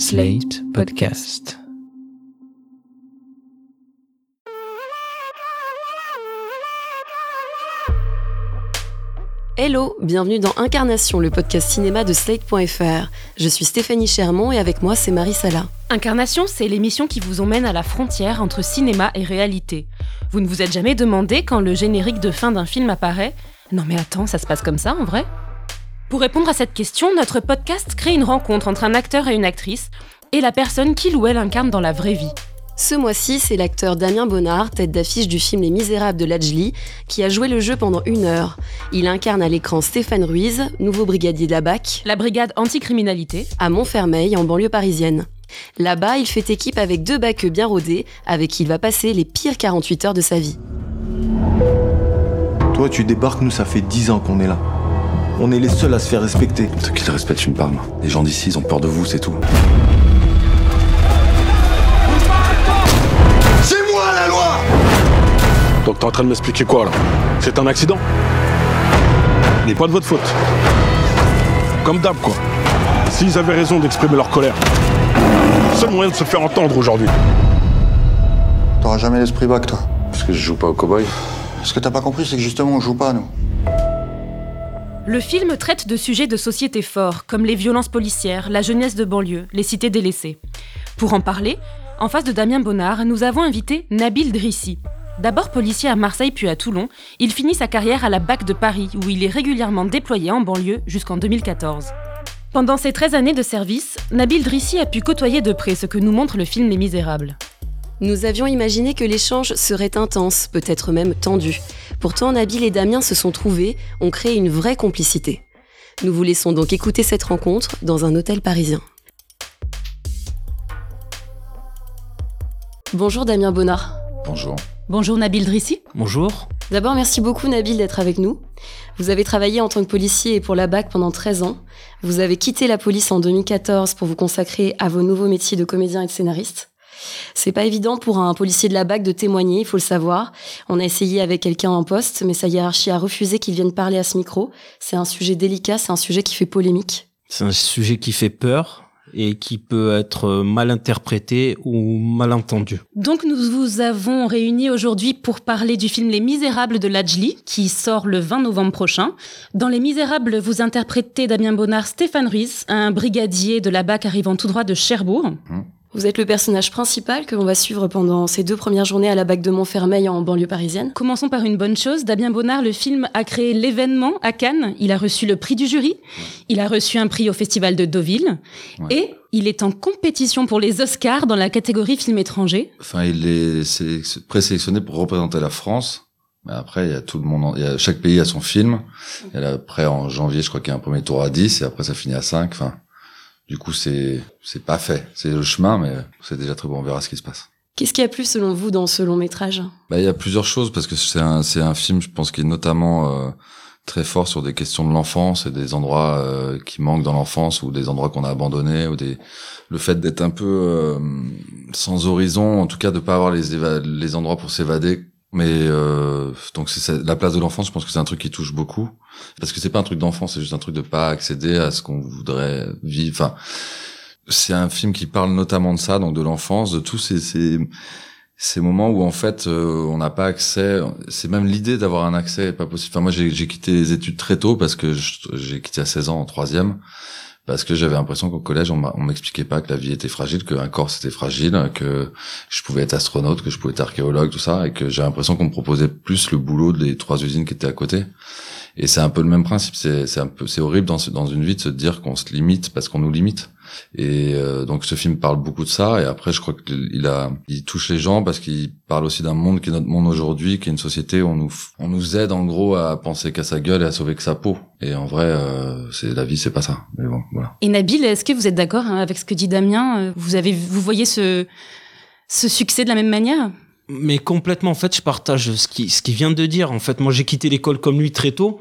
Slate Podcast. Hello, bienvenue dans Incarnation, le podcast cinéma de Slate.fr. Je suis Stéphanie Chermont et avec moi c'est Marie Sala. Incarnation, c'est l'émission qui vous emmène à la frontière entre cinéma et réalité. Vous ne vous êtes jamais demandé quand le générique de fin d'un film apparaît Non mais attends, ça se passe comme ça en vrai? Pour répondre à cette question, notre podcast crée une rencontre entre un acteur et une actrice et la personne qu'il ou elle incarne dans la vraie vie. Ce mois-ci, c'est l'acteur Damien Bonnard, tête d'affiche du film Les Misérables de Lajli, qui a joué le jeu pendant une heure. Il incarne à l'écran Stéphane Ruiz, nouveau brigadier de la BAC, La brigade anticriminalité. à Montfermeil, en banlieue parisienne. Là-bas, il fait équipe avec deux baqueux bien rodés, avec qui il va passer les pires 48 heures de sa vie. Toi, tu débarques, nous, ça fait 10 ans qu'on est là. On est les seuls à se faire respecter. Ceux qui te respectent une palme. Les gens d'ici, ils ont peur de vous, c'est tout. C'est moi la loi Donc t'es en train de m'expliquer quoi là? C'est un accident? Mais pas de votre faute. Comme d'hab quoi. S'ils avaient raison d'exprimer leur colère. Seul moyen de se faire entendre aujourd'hui. T'auras jamais l'esprit bac, toi. Parce que je joue pas au cowboy. Ce que t'as pas compris, c'est que justement, on joue pas, nous. Le film traite de sujets de société forts, comme les violences policières, la jeunesse de banlieue, les cités délaissées. Pour en parler, en face de Damien Bonnard, nous avons invité Nabil Drissi. D'abord policier à Marseille puis à Toulon, il finit sa carrière à la BAC de Paris, où il est régulièrement déployé en banlieue jusqu'en 2014. Pendant ces 13 années de service, Nabil Drissi a pu côtoyer de près ce que nous montre le film Les Misérables. Nous avions imaginé que l'échange serait intense, peut-être même tendu. Pourtant, Nabil et Damien se sont trouvés, ont créé une vraie complicité. Nous vous laissons donc écouter cette rencontre dans un hôtel parisien. Bonjour Damien Bonnard. Bonjour. Bonjour Nabil Drissi. Bonjour. D'abord, merci beaucoup Nabil d'être avec nous. Vous avez travaillé en tant que policier et pour la BAC pendant 13 ans. Vous avez quitté la police en 2014 pour vous consacrer à vos nouveaux métiers de comédien et de scénariste. C'est pas évident pour un policier de la BAC de témoigner, il faut le savoir. On a essayé avec quelqu'un en poste, mais sa hiérarchie a refusé qu'il vienne parler à ce micro. C'est un sujet délicat, c'est un sujet qui fait polémique. C'est un sujet qui fait peur et qui peut être mal interprété ou mal entendu. Donc nous vous avons réunis aujourd'hui pour parler du film Les Misérables de Lajli, qui sort le 20 novembre prochain. Dans Les Misérables, vous interprétez Damien Bonnard Stéphane Ruiz, un brigadier de la BAC arrivant tout droit de Cherbourg. Vous êtes le personnage principal que l'on va suivre pendant ces deux premières journées à la BAC de Montfermeil en banlieue parisienne. Commençons par une bonne chose. Damien Bonnard, le film a créé l'événement à Cannes. Il a reçu le prix du jury. Il a reçu un prix au Festival de Deauville. Ouais. Et il est en compétition pour les Oscars dans la catégorie film étranger. Enfin, il est sé- présélectionné pour représenter la France. Mais après, il y a tout le monde, en- il y a, chaque pays a son film. Et là, après, en janvier, je crois qu'il y a un premier tour à 10 et après, ça finit à 5. Enfin, du coup, c'est, c'est pas fait. C'est le chemin, mais c'est déjà très bon. On verra ce qui se passe. Qu'est-ce qui a plu selon vous dans ce long métrage? Bah, il y a plusieurs choses parce que c'est un, c'est un film, je pense, qui est notamment euh, très fort sur des questions de l'enfance et des endroits euh, qui manquent dans l'enfance ou des endroits qu'on a abandonnés ou des le fait d'être un peu euh, sans horizon, en tout cas de pas avoir les éva- les endroits pour s'évader. Mais euh, donc c'est la place de l'enfance, je pense que c'est un truc qui touche beaucoup. Parce que c'est pas un truc d'enfant, c'est juste un truc de pas accéder à ce qu'on voudrait vivre. Enfin, c'est un film qui parle notamment de ça, donc de l'enfance, de tous ces, ces ces moments où en fait euh, on n'a pas accès c'est même l'idée d'avoir un accès est pas possible. Enfin moi j'ai quitté les études très tôt parce que j'ai quitté à 16 ans en troisième parce que j'avais l'impression qu'au collège on m'expliquait pas que la vie était fragile qu'un corps c'était fragile que je pouvais être astronaute que je pouvais être archéologue tout ça et que j'ai l'impression qu'on me proposait plus le boulot des trois usines qui étaient à côté. Et c'est un peu le même principe. C'est un peu c'est horrible dans dans une vie de se dire qu'on se limite parce qu'on nous limite et euh, donc ce film parle beaucoup de ça. Et après, je crois qu'il a, il touche les gens parce qu'il parle aussi d'un monde qui est notre monde aujourd'hui, qui est une société où on nous, on nous aide en gros à penser qu'à sa gueule et à sauver que sa peau. Et en vrai, euh, c'est la vie, c'est pas ça. Mais bon, voilà. Et Nabil, est-ce que vous êtes d'accord hein, avec ce que dit Damien Euh, Vous avez, vous voyez ce, ce succès de la même manière? Mais complètement, en fait, je partage ce qui ce qu'il vient de dire. En fait, moi, j'ai quitté l'école comme lui très tôt,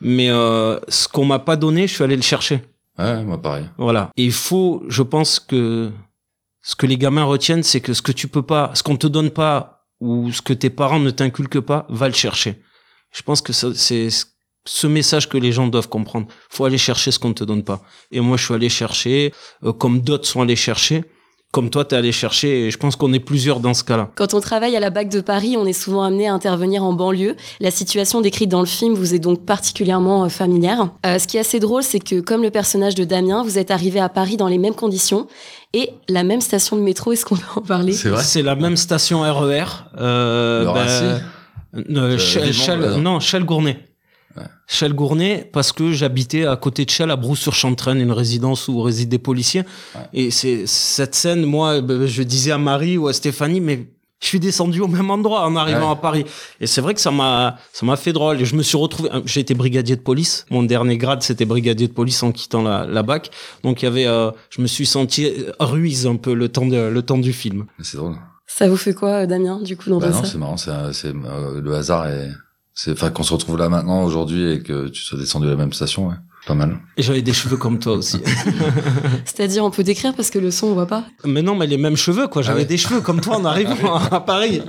mais euh, ce qu'on m'a pas donné, je suis allé le chercher. Ouais, moi pareil. Voilà. Et il faut, je pense que ce que les gamins retiennent, c'est que ce que tu peux pas, ce qu'on te donne pas ou ce que tes parents ne t'inculquent pas, va le chercher. Je pense que c'est ce message que les gens doivent comprendre. Faut aller chercher ce qu'on ne te donne pas. Et moi, je suis allé chercher, euh, comme d'autres sont allés chercher comme toi, tu es allé chercher, et je pense qu'on est plusieurs dans ce cas-là. Quand on travaille à la BAC de Paris, on est souvent amené à intervenir en banlieue. La situation décrite dans le film vous est donc particulièrement euh, familière. Euh, ce qui est assez drôle, c'est que comme le personnage de Damien, vous êtes arrivé à Paris dans les mêmes conditions et la même station de métro. Est-ce qu'on peut en parler? C'est vrai? C'est la même station RER. Euh, Le Rassis euh, là, non. Chelles Gournay. Ouais. Chelles Gournay, parce que j'habitais à côté de Chelles, à Brousse-sur-Chantraine, une résidence où résident des policiers. Ouais. Et c'est cette scène, moi, ben, je disais à Marie ou à Stéphanie, mais je suis descendu au même endroit en arrivant Ouais. à Paris. Et c'est vrai que ça m'a, ça m'a fait drôle. Et je me suis retrouvé, j'ai été brigadier de police. Mon dernier grade, c'était brigadier de police en quittant la, la BAC. Donc il y avait, euh, je me suis senti euh, ruise un peu le temps de, le temps du film. C'est drôle. Ça vous fait quoi, euh, Damien, du coup, dans Bah non, ça? c'est marrant. C'est, euh, le hasard et c'est, enfin, qu'on se retrouve là maintenant aujourd'hui et que tu sois descendu à la même station, ouais. Pas mal. Et j'avais des cheveux comme toi aussi. C'est-à-dire, on peut décrire parce que le son, on voit pas. mais non, mais les mêmes cheveux, quoi. J'avais ouais. des cheveux comme toi en arrivant à Paris.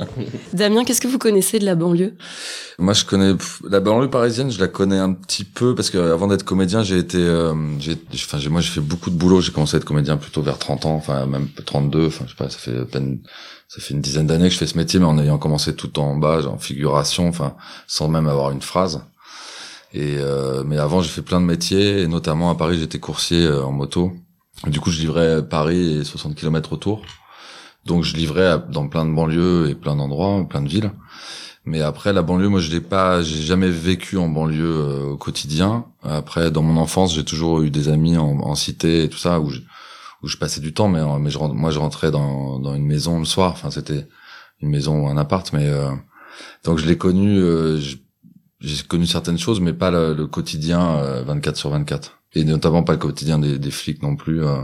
Damien, qu'est-ce que vous connaissez de la banlieue? Moi, je connais la banlieue parisienne. Je la connais un petit peu parce que avant d'être comédien, j'ai été, euh, j'ai, enfin, moi, j'ai fait beaucoup de boulot. J'ai commencé à être comédien plutôt vers 30 ans, enfin, même 32. Enfin, je sais pas, ça fait à peine, ça fait une dizaine d'années que je fais ce métier, mais en ayant commencé tout en bas, en figuration, enfin, sans même avoir une phrase. Et euh, mais avant, j'ai fait plein de métiers, et notamment à Paris, j'étais coursier euh, en moto. Du coup, je livrais Paris et 60 km autour. Donc, je livrais dans plein de banlieues et plein d'endroits, plein de villes. Mais après, la banlieue, moi, je l'ai pas, j'ai jamais vécu en banlieue euh, au quotidien. Après, dans mon enfance, j'ai toujours eu des amis en, en cité et tout ça où je, où je passais du temps, mais, euh, mais je, moi, je rentrais dans, dans une maison le soir. Enfin, c'était une maison ou un appart, mais euh, donc je l'ai connu. je- j'ai connu certaines choses, mais pas le, le quotidien euh, 24 sur 24. Et notamment pas le quotidien des, des flics non plus, euh,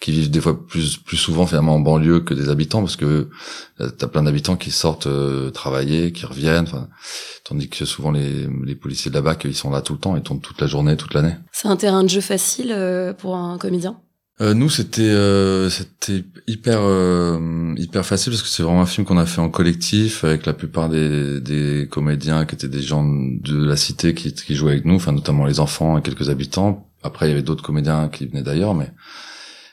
qui vivent des fois plus plus souvent finalement en banlieue que des habitants, parce que euh, t'as plein d'habitants qui sortent euh, travailler, qui reviennent, tandis que souvent les, les policiers de là-bas, ils sont là tout le temps, ils tournent toute la journée, toute l'année. C'est un terrain de jeu facile euh, pour un comédien? Euh, nous, c'était euh, c'était hyper euh, hyper facile parce que c'est vraiment un film qu'on a fait en collectif avec la plupart des, des comédiens qui étaient des gens de la cité qui, qui jouaient avec nous, enfin notamment les enfants et quelques habitants. Après, il y avait d'autres comédiens qui venaient d'ailleurs, mais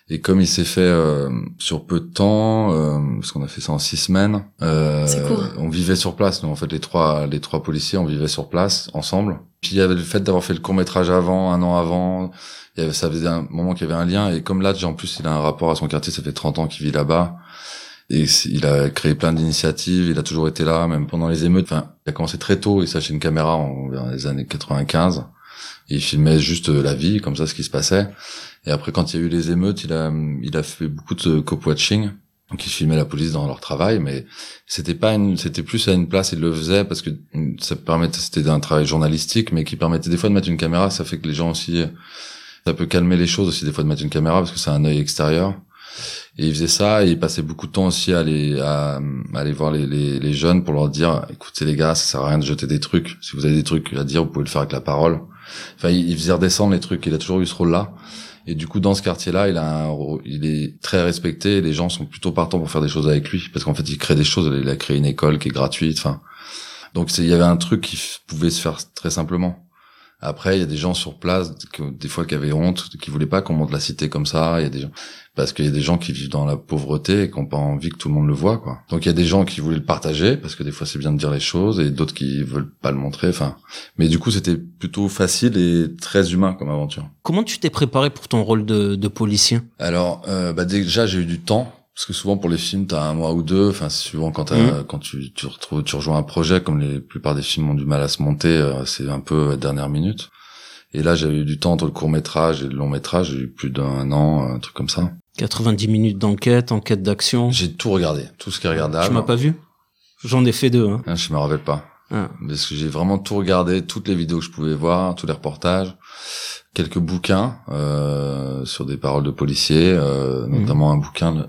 et comme il s'est fait euh, sur peu de temps, euh, parce qu'on a fait ça en six semaines, euh, court. on vivait sur place. Nous, en fait, les trois les trois policiers, on vivait sur place ensemble. Puis il y avait le fait d'avoir fait le court métrage avant, un an avant. Il y avait, ça faisait un moment qu'il y avait un lien. Et comme là, en plus, il a un rapport à son quartier. Ça fait 30 ans qu'il vit là-bas. Et il a créé plein d'initiatives. Il a toujours été là, même pendant les émeutes. Il a commencé très tôt. Il s'achetait une caméra en, vers les années 95. Et il filmait juste euh, la vie, comme ça, ce qui se passait. Et après, quand il y a eu les émeutes, il a, il a fait beaucoup de cop-watching. Donc, il filmait la police dans leur travail, mais c'était pas une, c'était plus à une place, il le faisait parce que ça permettait, c'était un travail journalistique, mais qui permettait des fois de mettre une caméra, ça fait que les gens aussi, ça peut calmer les choses aussi des fois de mettre une caméra parce que c'est un œil extérieur. Et il faisait ça et il passait beaucoup de temps aussi à aller, à, aller voir les, les, les jeunes pour leur dire, écoutez les gars, ça sert à rien de jeter des trucs. Si vous avez des trucs à dire, vous pouvez le faire avec la parole. Enfin, il, il faisait redescendre les trucs. Il a toujours eu ce rôle-là. Et du coup, dans ce quartier-là, il a il est très respecté. Les gens sont plutôt partants pour faire des choses avec lui, parce qu'en fait, il crée des choses. Il a créé une école qui est gratuite. Enfin, donc il y avait un truc qui pouvait se faire très simplement. Après, il y a des gens sur place, que, des fois, qui avaient honte, qui voulaient pas qu'on monte la cité comme ça. Il y a des gens, parce qu'il y a des gens qui vivent dans la pauvreté et qui n'ont pas envie que tout le monde le voit, quoi. Donc il y a des gens qui voulaient le partager, parce que des fois c'est bien de dire les choses, et d'autres qui veulent pas le montrer. Enfin, mais du coup, c'était plutôt facile et très humain comme aventure. Comment tu t'es préparé pour ton rôle de, de policier? Alors, euh, bah déjà, j'ai eu du temps. Parce que souvent pour les films, t'as un mois ou deux. Enfin, souvent quand Mhm. quand tu, tu retrouves, tu rejoins un projet, comme les plupart des films ont du mal à se monter, euh, c'est un peu à dernière minute. Et là, j'avais eu du temps entre le court métrage et le long métrage. J'ai eu plus d'un an, un truc comme ça. 90 minutes d'enquête, enquête d'action. J'ai tout regardé, tout ce qui est regardable. Tu m'as pas vu? J'en ai fait deux. Hein. Hein, je me rappelle pas. Ah. Parce que j'ai vraiment tout regardé, toutes les vidéos que je pouvais voir, tous les reportages, quelques bouquins euh, sur des paroles de policiers, euh, Mhm. notamment un bouquin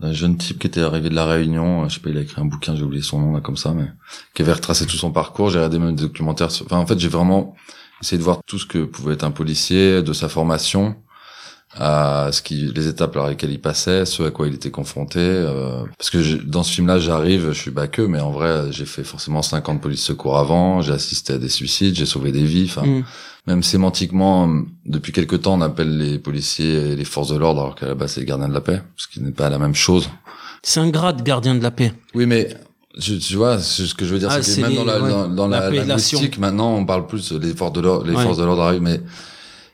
d'un jeune type qui était arrivé de la Réunion. euh, Je sais pas, il a écrit un bouquin, j'ai oublié son nom là comme ça, mais qui avait retracé tout son parcours. J'ai regardé même des documentaires. Sur... Enfin, en fait, j'ai vraiment essayé de voir tout ce que pouvait être un policier, de sa formation, à ce qui les étapes par lesquelles il passait, ce à quoi il était confronté. euh, parce que dans ce film-là, j'arrive, je suis baqueux, mais en vrai, j'ai fait forcément 50 police secours avant, j'ai assisté à des suicides, j'ai sauvé des vies. Enfin, Mm. Même sémantiquement, depuis quelque temps, on appelle les policiers et les forces de l'ordre, alors qu'à la base, c'est les gardiens de la paix, ce qui n'est pas la même chose. C'est un grade gardien de la paix. Oui, mais je, tu vois, ce que je veux dire, Ah, c'est que même les- dans la, ouais, dans, dans la l'appellation. linguistique, maintenant, on parle plus les forces de l'ordre, les Ouais. forces de l'ordre arrivent, mais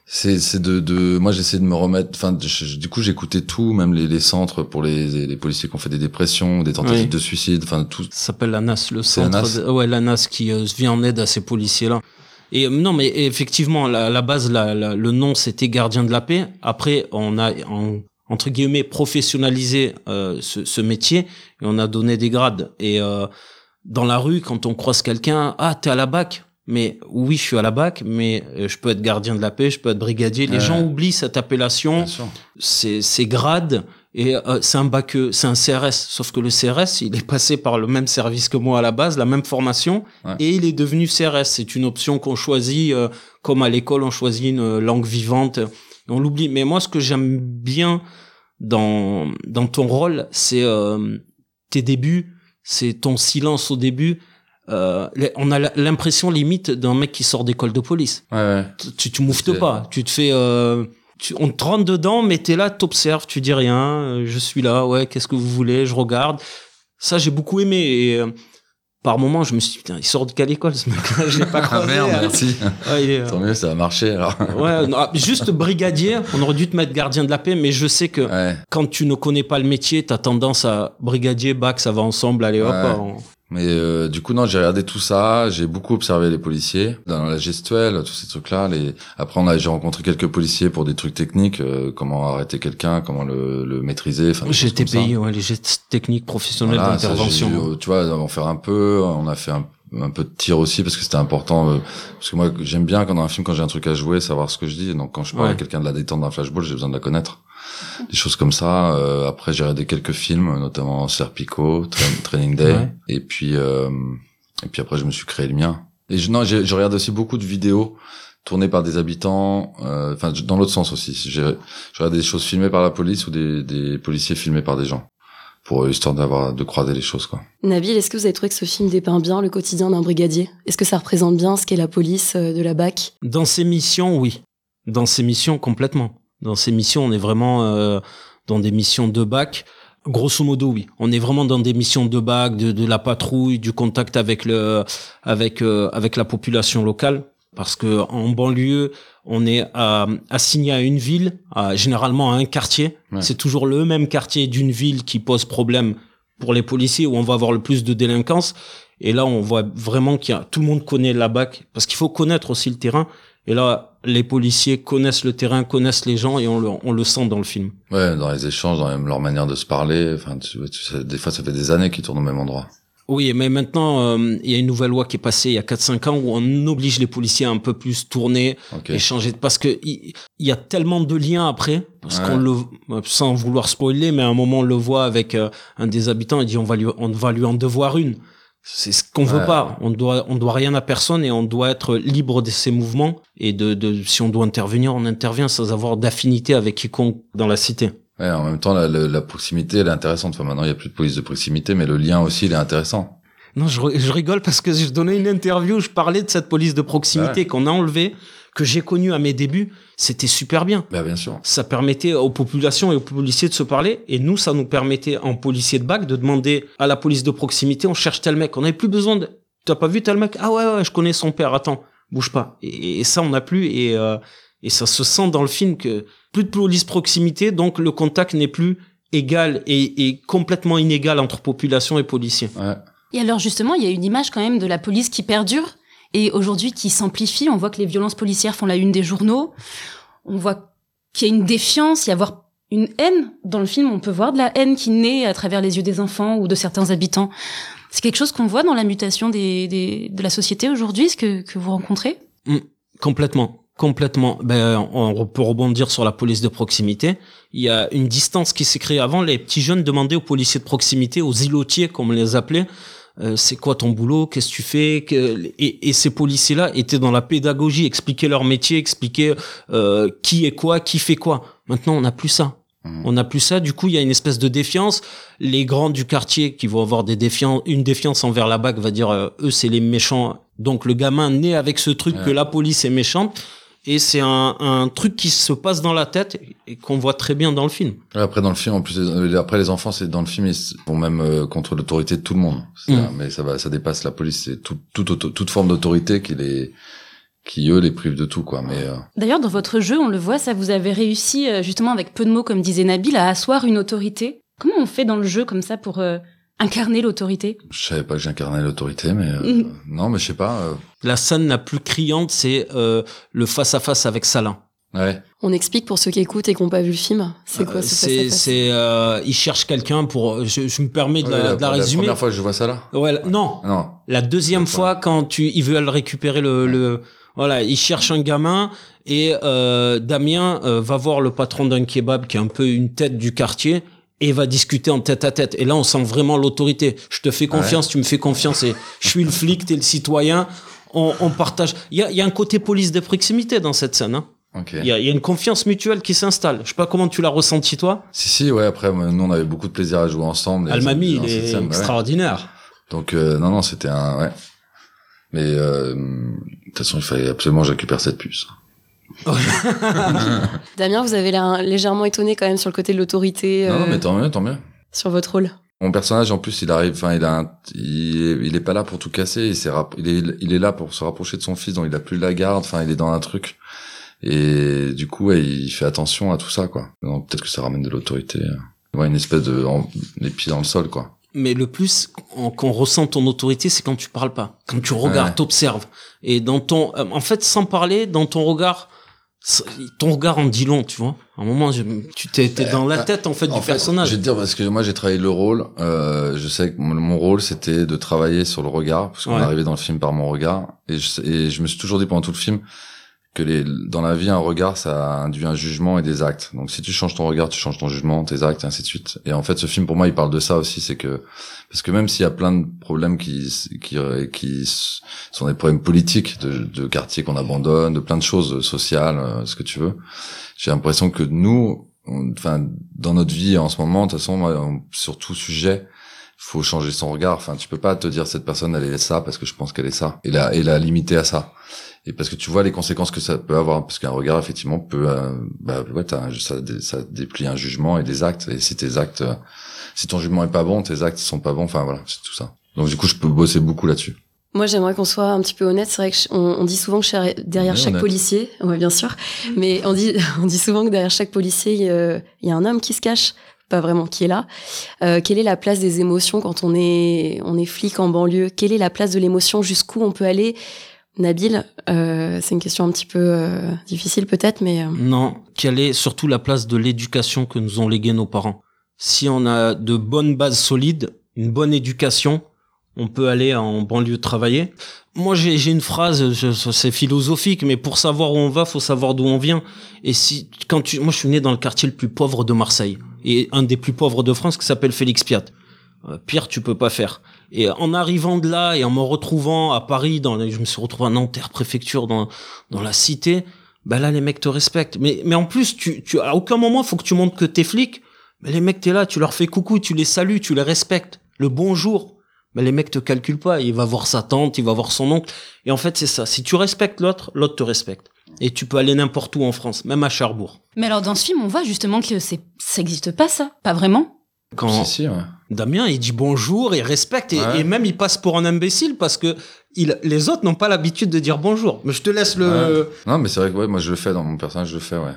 c'est c'est de, de moi j'essaie de me remettre enfin du coup j'écoutais tout même les, les centres pour les, les policiers qui ont fait des dépressions des tentatives Oui. de suicide enfin tout Ça s'appelle la NAS, le centre. la NAS de- ouais, la NAS qui euh, vient en aide à ces policiers-là. Et euh, non, mais effectivement, la, la base, la, la- le nom, c'était gardien de la paix. Après, on a en- entre guillemets professionnalisé euh, ce, ce métier et on a donné des grades. Et euh, dans la rue, quand on croise quelqu'un, ah, t'es à la bac. Mais oui, je suis à la bac, mais euh, je peux être gardien de la paix, je peux être brigadier. Les Ouais. gens oublient cette appellation bien sûr c'est c'est grade et euh, c'est un bac E, c'est un CRS sauf que le CRS il est passé par le même service que moi à la base la même formation Ouais. et il est devenu CRS c'est une option qu'on choisit euh, comme à l'école on choisit une euh, langue vivante et on l'oublie mais moi ce que j'aime bien dans dans ton rôle c'est euh, tes débuts c'est ton silence au début euh, on a l'impression limite d'un mec qui sort d'école de police ouais ouais tu, tu mouftes pas. Tu te fais. euh, tu- on te rentre dedans, mais t'es là, t'observes, tu dis rien. euh, je suis là, ouais, qu'est-ce que vous voulez Je regarde. Ça, j'ai beaucoup aimé. Et euh, par moment, je me suis dit, putain, il sort de quelle école ce mec-là Je l'ai pas ah croisé. merde hein. merci Ouais, euh, tant mieux ça a marché alors ouais, non, ah, juste brigadier. On aurait dû te mettre gardien de la paix, mais je sais que ouais quand tu ne connais pas le métier, t'as tendance à brigadier, bac, ça va ensemble. Allez hop. On- Mais euh, du coup non, j'ai regardé tout ça, j'ai beaucoup observé les policiers dans la gestuelle, tous ces trucs-là. Les... Après, on a j'ai rencontré quelques policiers pour des trucs techniques, euh, comment arrêter quelqu'un, comment le, le maîtriser. Ça. payé, ouais, les gestes techniques professionnels Voilà, ça, d'intervention. j'ai eu, tu vois, on faire un peu, on a fait un, un peu de tir aussi parce que c'était important. euh, parce que moi, j'aime bien quand dans un film, quand j'ai un truc à jouer, savoir ce que je dis. Donc quand je parle Ouais. à quelqu'un de la détente d'un flashball, j'ai besoin de la connaître. Des choses comme ça. Euh, après, j'ai regardé quelques films, notamment Serpico, Train- Training Day, Ouais. et puis euh, et puis après, je me suis créé le mien. Et je, non, je regarde aussi beaucoup de vidéos tournées par des habitants, euh, enfin dans l'autre sens aussi. J'ai- Je regarde des choses filmées par la police ou des, des policiers filmés par des gens pour histoire d'avoir de croiser les choses quoi. Nabil, est-ce que vous avez trouvé que ce film dépeint bien le quotidien d'un brigadier? Est-ce que ça représente bien ce qu'est la police euh, de la BAC? Dans ces missions, oui. Dans ces missions, complètement. Dans ces missions, on est vraiment euh, dans des missions de bac. Grosso modo, oui. On est vraiment dans des missions de bac, de, de la patrouille, du contact avec le, avec, euh, avec la population locale. Parce que en banlieue, on est euh, assigné à une ville, à- généralement à un quartier. Ouais. C'est toujours le même quartier d'une ville qui pose problème pour les policiers où on va avoir le plus de délinquance. Et là, on voit vraiment qu'il y a tout le monde connaît la BAC parce qu'il faut connaître aussi le terrain. Et là, les policiers connaissent le terrain, connaissent les gens et on le, on le sent dans le film. Ouais, dans les échanges, dans leur manière de se parler. Enfin, tu, tu sais, des fois, ça fait des années qu'ils tournent au même endroit. Oui, mais maintenant, euh, il y a une nouvelle loi qui est passée il y a 4-5 ans où on oblige les policiers à un peu plus tourner, échanger, parce que il y, a tellement de liens après, parce Ouais. qu'on le, sans vouloir spoiler, mais à un moment on le voit avec euh, un des habitants, il dit on va lui, on va lui en devoir une. C'est ce qu'on veut Ouais. pas. On doit, on doit rien à personne et on doit être libre de ses mouvements et de, de, si on doit intervenir, on intervient sans avoir d'affinité avec quiconque dans la cité. Ouais, en même temps, la, la, la proximité, elle est intéressante. Enfin, maintenant, il y a plus de police de proximité, mais le lien aussi, il est intéressant. Non, je, je rigole parce que je donnais une interview où je parlais de cette police de proximité Ouais. qu'on a enlevée, que j'ai connue à mes débuts. C'était super bien. Bah, bien sûr. Ça permettait aux populations et aux policiers de se parler. Et nous, ça nous permettait, en policier de bac, de demander à la police de proximité, on cherche tel mec. On n'avait plus besoin de... T'as pas vu tel mec? Ah ouais, ouais, je connais son père. Attends, bouge pas. Et, et ça, on n'a plus. Et, euh, et ça se sent dans le film que plus de police proximité, donc le contact n'est plus égal et, et complètement inégal entre population et policiers. Ouais. Et alors justement, il y a une image quand même de la police qui perdure et aujourd'hui qui s'amplifie. On voit que les violences policières font la une des journaux. On voit qu'il y a une défiance, il y a voire une haine. Dans le film, on peut voir de la haine qui naît à travers les yeux des enfants ou de certains habitants. C'est quelque chose qu'on voit dans la mutation des, des- de la société aujourd'hui, ce que, que vous rencontrez? Complètement. Complètement. Ben, on peut rebondir sur la police de proximité. Il y a une distance qui s'est créée avant. Les petits jeunes demandaient aux policiers de proximité, aux îlotiers, comme on les appelait, euh, c'est quoi ton boulot, qu'est-ce que tu fais? Que... et, et ces policiers-là étaient dans la pédagogie, expliquaient leur métier, expliquaient euh, qui est quoi, qui fait quoi. Maintenant, on n'a plus ça. Mhm. On n'a plus ça. Du coup, il y a une espèce de défiance. Les grands du quartier qui vont avoir des défiances, une défiance envers la BAC va dire, euh, eux, c'est les méchants. Donc, le gamin naît avec ce truc Ouais. que la police est méchante. Et c'est un, un truc qui se passe dans la tête et qu'on voit très bien dans le film. Ouais, Après dans le film, en plus, les- après les enfants, c'est dans le film, ils vont même euh, contre l'autorité de tout le monde. Mm. Mais ça va, ça dépasse la police. C'est tout, toute auto- toute forme d'autorité qui les, qui eux les privent de tout, quoi. Mais euh, D'ailleurs, dans votre jeu, on le voit, ça vous avez réussi, euh, justement, avec peu de mots, comme disait Nabil, à asseoir une autorité. Comment on fait dans le jeu comme ça pour euh, incarner l'autorité? Je savais pas que j'incarnais l'autorité, mais euh, Mm. non, mais je sais pas. euh, La scène la plus criante, c'est euh, le face-à-face avec Salin. ouais. On explique pour ceux qui écoutent et qui n'ont pas vu le film. C'est quoi Euh, ce C'est, c'est, euh, il cherche quelqu'un pour. Je, je me permets de Ouais, la, de la résumer. première fois que je vois ça là. Ouais, la- non, Non. la deuxième fois quand tu, ils veulent récupérer le, le, voilà, il cherche un gamin et euh, Damien euh, va voir le patron d'un kebab qui est un peu une tête du quartier et va discuter en tête à tête. Et là, on sent vraiment l'autorité. Je te fais confiance, tu me fais confiance et je suis le flic, t'es le citoyen. On, on partage. Il y a, il y a un côté police de proximité dans cette scène. Hein. Il y, a, il y a une confiance mutuelle qui s'installe. Je sais pas comment tu l'as ressenti toi. Si si, ouais. Après, nous, on avait beaucoup de plaisir à jouer ensemble. Almami, il est scène, ouais. extraordinaire. Donc euh, non, non, c'était un ouais. Mais euh, de toute façon, il fallait absolument que je récupère cette puce. Damien, vous avez l'air légèrement étonné quand même sur le côté de l'autorité, Non, non, euh, mais tant mieux, tant mieux. sur votre rôle. Mon personnage, en plus, il arrive, enfin, il a, un- il, est, il est pas là pour tout casser. Il, est, il est là pour se rapprocher de son fils, donc il a plus la garde. Enfin, il est dans un truc. Et du coup, ouais, il fait attention à tout ça, quoi. Peut-être que ça ramène de l'autorité. Ouais, une espèce de, en- les pieds dans le sol, quoi. Mais le plus qu'on ressent ton autorité, c'est quand tu parles pas, quand tu regardes, Ouais. t'observes. Et dans ton, euh, en fait, sans parler, dans ton regard, ton regard en dit long, tu vois. À un moment, je- tu t'es t'es dans la Euh, tête en fait En du fait, personnage. Je vais te dire parce que moi j'ai travaillé le rôle. Euh, je sais que mon, rôle c'était de travailler sur le regard parce qu'on Ouais. est arrivé dans le film par mon regard et je, et je me suis toujours dit pendant tout le film que les, dans la vie un regard ça induit un jugement et des actes. Donc si tu changes ton regard, tu changes ton jugement, tes actes et ainsi de suite. Et en fait ce film pour moi il parle de ça aussi, c'est que parce que même s'il y a plein de problèmes qui qui qui sont des problèmes politiques de, de quartiers qu'on abandonne, de plein de choses sociales, euh, ce que tu veux. J'ai l'impression que nous, enfin, dans notre vie en ce moment, de toute façon, sur tout sujet, faut changer son regard. Enfin, tu peux pas te dire cette personne elle est ça parce que je pense qu'elle est ça et la et la limiter à ça. Et parce que tu vois les conséquences que ça peut avoir, parce qu'un regard effectivement peut, euh, bah ouais, t'as un- ça, dé- ça déplie un jugement et des actes. Et si tes actes, euh, si ton jugement est pas bon, tes actes sont pas bons. Enfin voilà, c'est tout ça. Donc du coup, je peux bosser beaucoup là-dessus. Moi, j'aimerais qu'on soit un petit peu honnête. C'est vrai que ch- on, on dit souvent que cher- derrière chaque honnête. policier, ouais, bien sûr, mais on dit, on dit souvent que derrière chaque policier, il y a- il y a un homme qui se cache, pas vraiment qui est là. Euh, quelle est la place des émotions quand on est, on est flic en banlieue? Quelle est la place de l'émotion? Jusqu'où on peut aller? Nabil, euh, c'est une question un petit peu euh, difficile peut-être, mais euh, Non, quelle est surtout la place de l'éducation que nous ont légué nos parents? Si on a de bonnes bases solides, une bonne éducation, on peut aller en banlieue travailler. Moi, j'ai une phrase, c'est philosophique, mais pour savoir où on va, faut savoir d'où on vient. Et si, quand tu, moi, je suis né dans le quartier le plus pauvre de Marseille et un des plus pauvres de France qui s'appelle Félix Piat. Euh, Pire, tu peux pas faire. Et en arrivant de là et en me retrouvant à Paris, je me suis retrouvé à Nanterre préfecture, dans la cité. Ben là, les mecs te respectent. Mais en plus, tu tu à aucun moment faut que tu montres que t'es flic. Mais les mecs, t'es là, tu leur fais coucou, tu les salues, tu les respectes. Le bonjour. Mais les mecs te calculent pas. Il va voir sa tante, il va voir son oncle. Et en fait, c'est ça. Si tu respectes l'autre, l'autre te respecte. Et tu peux aller n'importe où en France, même à Cherbourg. Mais alors, dans ce film, on voit justement que c'est, ça existe pas, ça. Pas vraiment. Quand Si si. Ouais. Damien, il dit bonjour, il respecte et, Ouais. et même il passe pour un imbécile parce que il, les autres n'ont pas l'habitude de dire bonjour. Mais je te laisse le. Non, mais c'est vrai que ouais, moi je le fais dans mon personnage, je le fais, ouais.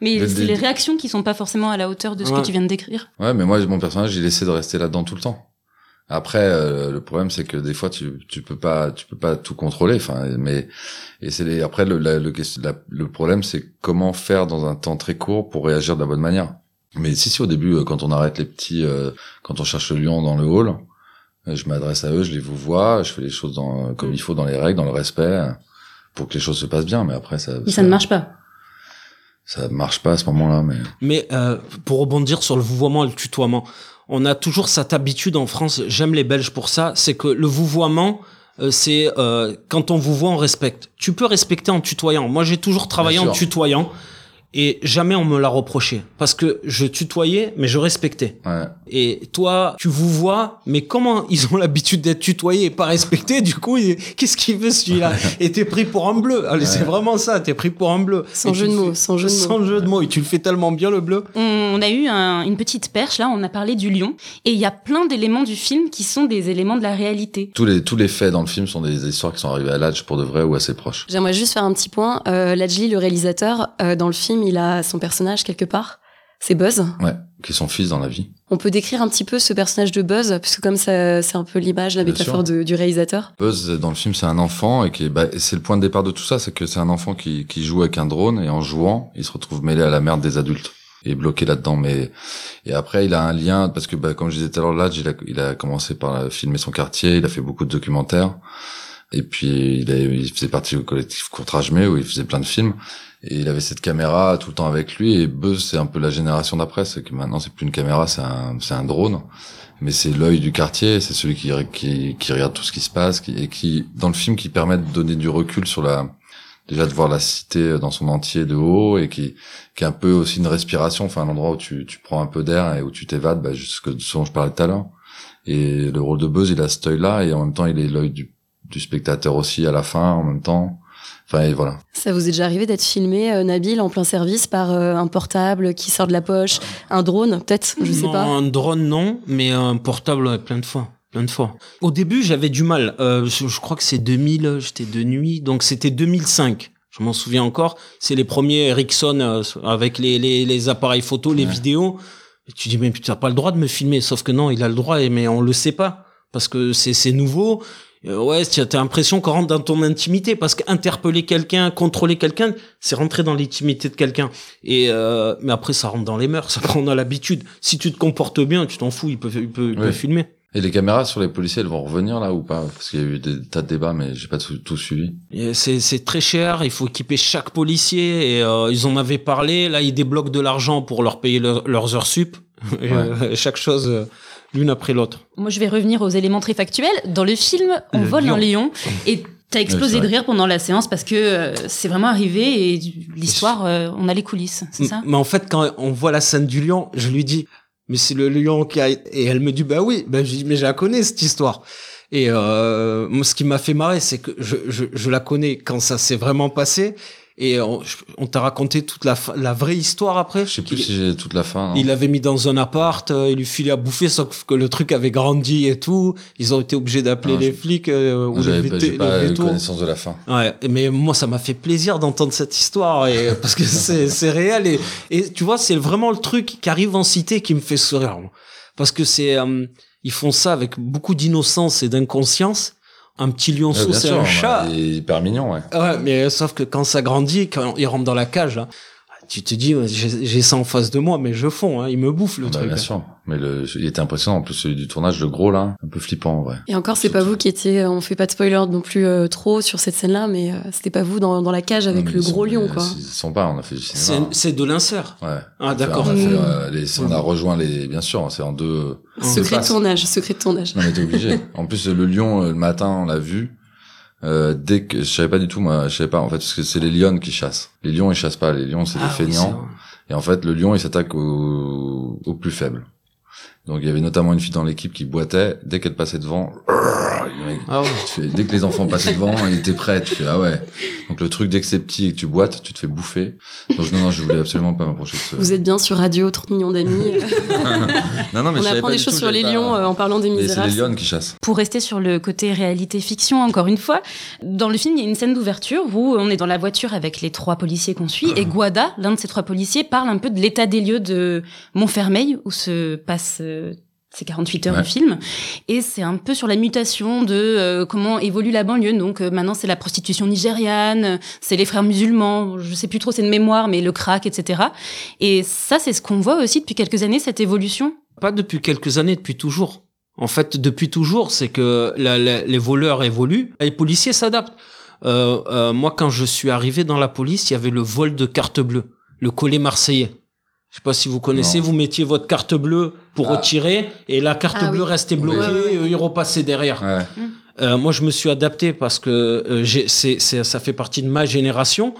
Mais le c'est les réactions qui sont pas forcément à la hauteur de ce Ouais. que tu viens de décrire. Ouais, mais moi, mon personnage, il essaie de rester là-dedans tout le temps. Après, euh, le problème, c'est que des fois, tu, tu peux pas, tu peux pas tout contrôler. Enfin, mais et c'est les, après le, la- le, la- le problème, c'est comment faire dans un temps très court pour réagir de la bonne manière. Mais si, si, au début, euh, quand on arrête les petits, euh, quand on cherche le lion dans le hall, euh, je m'adresse à eux, je les vous vois, je fais les choses dans, comme Mm. il faut, dans les règles, dans le respect, pour que les choses se passent bien. Mais après, ça, Mais ça ne marche pas. ça marche pas à ce moment-là. Mais Mais euh, pour rebondir sur le vouvoiement et le tutoiement, on a toujours cette habitude en France. J'aime les Belges pour ça. C'est que le vouvoiement, euh, c'est euh, quand on vous voit, on respecte. Tu peux respecter en tutoyant. Moi, j'ai toujours travaillé en tutoyant. Et jamais on me l'a reproché. Parce que je tutoyais, mais je respectais. Ouais. Et toi, tu vous vois, mais comment ils ont l'habitude d'être tutoyés et pas respectés Du coup, qu'est-ce qu'il veut celui-là Et t'es pris pour un bleu. Allez, c'est vraiment ça, t'es pris pour un bleu. Sans Et jeu de mots, sans jeu de mots. Sans jeu de mots. Et tu le fais tellement bien, le bleu. On a eu un- une petite perche, là, on a parlé du lion, et il y a plein d'éléments du film qui sont des éléments de la réalité. Tous les tous les faits dans le film sont des histoires qui sont arrivées à l'âge pour de vrai ou assez proches. J'aimerais juste faire un petit point. Euh, Lajli, le réalisateur, euh, dans le film, il a son personnage quelque part? C'est Buzz? Ouais, qui est son fils dans la vie. On peut décrire un petit peu ce personnage de Buzz, puisque comme ça, c'est un peu l'image, la métaphore de- du réalisateur. Buzz dans le film c'est un enfant et qui est bah, et c'est le point de départ de tout ça, c'est que c'est un enfant qui qui joue avec un drone et en jouant, il se retrouve mêlé à la merde des adultes et bloqué là-dedans mais et après il a un lien parce que bah, comme je disais tout à l'heure là, il a il a commencé par filmer son quartier, il a fait beaucoup de documentaires et puis il, a, il faisait partie du collectif Courtrage-Mais où il faisait plein de films et il avait cette caméra tout le temps avec lui et Buzz c'est un peu la génération d'après, c'est que maintenant c'est plus une caméra, c'est un c'est un drone mais c'est l'œil du quartier, c'est celui qui, qui, qui regarde tout ce qui se passe qui, et qui, dans le film, qui permet de donner du recul sur la, déjà de voir la cité dans son entier de haut et qui, qui est un peu aussi une respiration, enfin un endroit où tu, tu prends un peu d'air et où tu t'évades, bah, juste ce, que, ce dont je parlais tout à l'heure. Et le rôle de Buzz, il a cet œil-là et en même temps, il est l'œil du, du spectateur aussi à la fin, en même temps. Enfin, et voilà. Ça vous est déjà arrivé d'être filmé, euh, Nabil, en plein service par euh, un portable qui sort de la poche, un drone, peut-être, je sais non, pas. un drone, non, mais un portable, ouais, plein de fois. Plein de fois. Au début, j'avais du mal. Euh, je, je crois que c'est 2000, j'étais de nuit, donc c'était 2005. Je m'en souviens encore. C'est les premiers Ericsson euh, avec les, les, les appareils photo, les Ouais. vidéos. Et tu dis, mais putain, t'as pas le droit de me filmer. Sauf que non, il a le droit, mais on le sait pas. Parce que c'est c'est nouveau. Euh, ouais, tu as l'impression qu'on rentre dans ton intimité. Parce qu'interpeller quelqu'un, contrôler quelqu'un, c'est rentrer dans l'intimité de quelqu'un. Et euh, mais après, ça rentre dans les mœurs, ça prend dans l'habitude. Si tu te comportes bien, tu t'en fous, il peut, il peut, il peut Ouais. filmer. Et les caméras sur les policiers, elles vont revenir là ou pas? Parce qu'il y a eu des tas de débats, mais j'ai pas tout, tout suivi. C'est très cher, il faut équiper chaque policier. Et euh, ils en avaient parlé. Là, ils débloquent de l'argent pour leur payer leur- leurs heures sup. Et, euh, chaque chose euh, l'une après l'autre. Moi, je vais revenir aux éléments très factuels. Dans le film, on Le vole lion. un lion et t'as explosé de rire pendant la séance parce que euh, c'est vraiment arrivé et l'histoire, euh, on a les coulisses, c'est ça? Mais en fait, quand on voit la scène du lion, je lui dis, mais c'est le lion qui a... Et elle me dit, bah oui. Ben, je dis, mais je la connais, cette histoire. Et euh, moi, ce qui m'a fait marrer, c'est que je, je, je la connais quand ça s'est vraiment passé. Et on, on t'a raconté toute la, la vraie histoire après. Je sais plus si j'ai toute la fin. non Il l'avait mis dans un appart, euh, il lui filait à bouffer, sauf que le truc avait grandi et tout. Ils ont été obligés d'appeler Ah, les flics euh, ou les, J'avais pas, connaissance de la fin. Ouais, mais moi ça m'a fait plaisir d'entendre cette histoire et parce que c'est c'est réel et et tu vois c'est vraiment le truc qui arrive en cité qui me fait sourire parce que c'est euh, ils font ça avec beaucoup d'innocence et d'inconscience. Un petit lionceau c'est un chat. Il est hyper mignon, ouais. Ouais, mais sauf que quand ça grandit, quand il rentre dans la cage là, tu te dis ouais, j'ai j'ai ça en face de moi mais je fonds, hein, il me bouffe le Bah, truc. bien sûr. Mais le, il était impressionnant. En plus, celui du tournage, le gros, là, un peu flippant, en vrai. Et encore, c'est pas vous qui étiez. On fait pas de spoiler non plus euh, trop sur cette scène-là, mais euh, c'était pas vous dans, dans la cage avec Non, le gros sont- lion, quoi. Ils sont pas, on a fait du C'est cinéma. c'est de l'insert. Ouais. Ah d'accord. On a, fait, Mm. euh, les- on a rejoint les, bien sûr, c'est en deux. Secret de tournage, secret de tournage. Mais t'es obligé. en plus, le lion, euh, le matin, on l'a vu. Euh, dès que je savais pas du tout, moi, je savais pas en fait, parce que c'est les lions qui chassent. Les lions, ils chassent pas. Les lions, c'est Ah des oui, c'est vrai. Et en fait, le lion, il s'attaque aux, aux plus faibles. Donc, il y avait notamment une fille dans l'équipe qui boitait. Dès qu'elle passait devant, le mec, Ah fais- dès que les enfants passaient devant, il était prêt. Tu fais, ah ouais. Donc, le truc, dès que c'est petit et que tu boites, tu te fais bouffer. Donc, non, non, je voulais absolument pas m'approcher de ce... Vous êtes bien sur Radio 30 millions d'amis. Non, non, mais On je apprend pas des choses tout, sur les pas- lions euh, en parlant des Mais c'est misérables. les lions qui chassent. Pour rester sur le côté réalité-fiction, encore une fois, dans le film, il y a une scène d'ouverture où on est dans la voiture avec les trois policiers qu'on suit, et Guada, l'un de ces trois policiers, parle un peu de l'état des lieux de Montfermeil, où se passe euh, ces 48 heures Ouais. du film. Et c'est un peu sur la mutation de euh, comment évolue la banlieue. Donc euh, maintenant, c'est la prostitution nigériane, c'est les frères musulmans, je sais plus trop, c'est de mémoire, mais le crack, etc. Et ça, c'est ce qu'on voit aussi depuis quelques années, cette évolution. Pas depuis quelques années, depuis toujours. En fait, depuis toujours, c'est que la- la- les voleurs évoluent, les policiers s'adaptent. Euh, euh, moi, quand je suis arrivé dans la police, il y avait le vol de carte bleue, le collet marseillais. Je sais pas si vous connaissez, Non. vous mettiez votre carte bleue pour Ah. retirer et la carte Ah bleue oui. restait bloquée ouais. et ils repassaient derrière. Ouais. Euh, moi, je me suis adapté parce que euh, j'ai, c'est, c'est, ça fait partie de ma génération.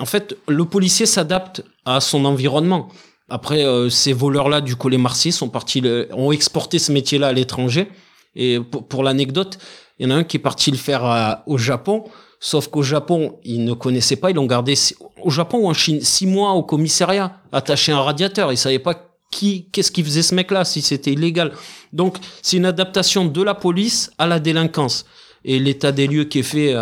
en fait, le policier s'adapte à son environnement. Après, euh, ces voleurs-là du collet Marseille sont partis, le- ont exporté ce métier-là à l'étranger. Et pour, pour l'anecdote, il y en a un qui est parti le faire à- au Japon. Sauf qu'au Japon, ils ne connaissaient pas, ils l'ont gardé au Japon ou en Chine six mois au commissariat, attaché à un radiateur. Ils savaient pas qui, qu'est-ce qu'il faisait ce mec-là, si c'était illégal. Donc, c'est une adaptation de la police à la délinquance. Et l'état des lieux qui est fait,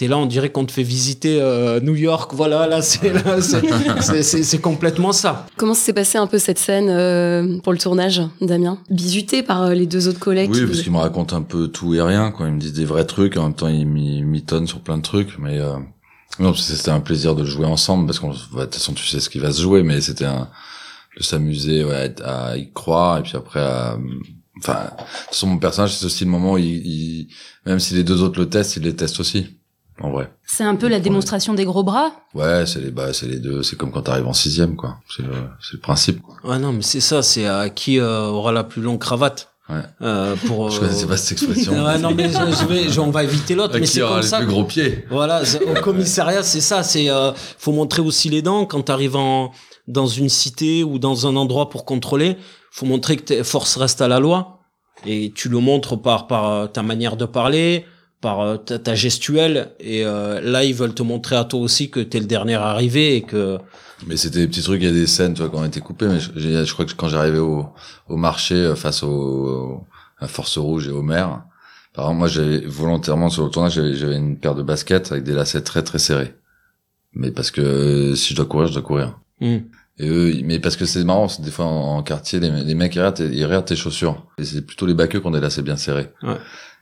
t'es là, on dirait qu'on te fait visiter euh, New York. Voilà, là, c'est, là, c'est, c'est, c'est- c'est complètement ça. Comment s'est passée un peu cette scène euh, pour le tournage, Damien? Bisuté par euh, les deux autres collègues Oui, qui parce vous- qu'il me raconte un peu tout et rien, quoi. Il me dit des vrais trucs, en même temps, il m'y mitonne sur plein de trucs, mais euh... non, parce que c'était un plaisir de le jouer ensemble, parce qu'on, bah, de toute façon, tu sais ce qui va se jouer, mais c'était un, de s'amuser, ouais, à y croire, et puis après, à... enfin, de toute façon, mon personnage, c'est aussi le moment où il, il- même si les deux autres le testent, il les teste aussi, en vrai. C'est un peu la démonstration des gros bras. Ouais, c'est les, bah, c'est les deux, c'est comme quand t'arrives en sixième, quoi. C'est le, c'est le principe. Ouais, non, mais c'est ça, c'est à qui euh, aura la plus longue cravate. Ouais. Euh, pour, Je euh, connaissais pas cette expression. Ouais, non, mais je, je vais, je- on va éviter l'autre, mais qui c'est aura comme les ça. plus gros pieds. Voilà, au commissariat, c'est ça. C'est euh, faut montrer aussi les dents quand tu arrives en, dans une cité ou dans un endroit pour contrôler. Faut montrer que tes forces restent à la loi et tu le montres par par euh, ta manière de parler, par euh, ta, ta gestuelle. Et euh, là, ils veulent te montrer à toi aussi que t'es le dernier arrivé et que Mais c'était des petits trucs, il y a des scènes, tu vois, quand on était coupés, mais je, crois que quand j'arrivais au, au marché euh, face au, à Force Rouge et au maire, par exemple, moi, j'avais volontairement sur le tournage, j'avais, j'avais une paire de baskets avec des lacets très très serrés. Mais parce que euh, si je dois courir, je dois courir. Hmm. Et eux, mais parce que c'est marrant, c'est des fois en, en quartier, les, les mecs ils regardent, ils regardent tes chaussures. Et c'est plutôt les baqueux qui ont des lacets bien serrés. Ouais.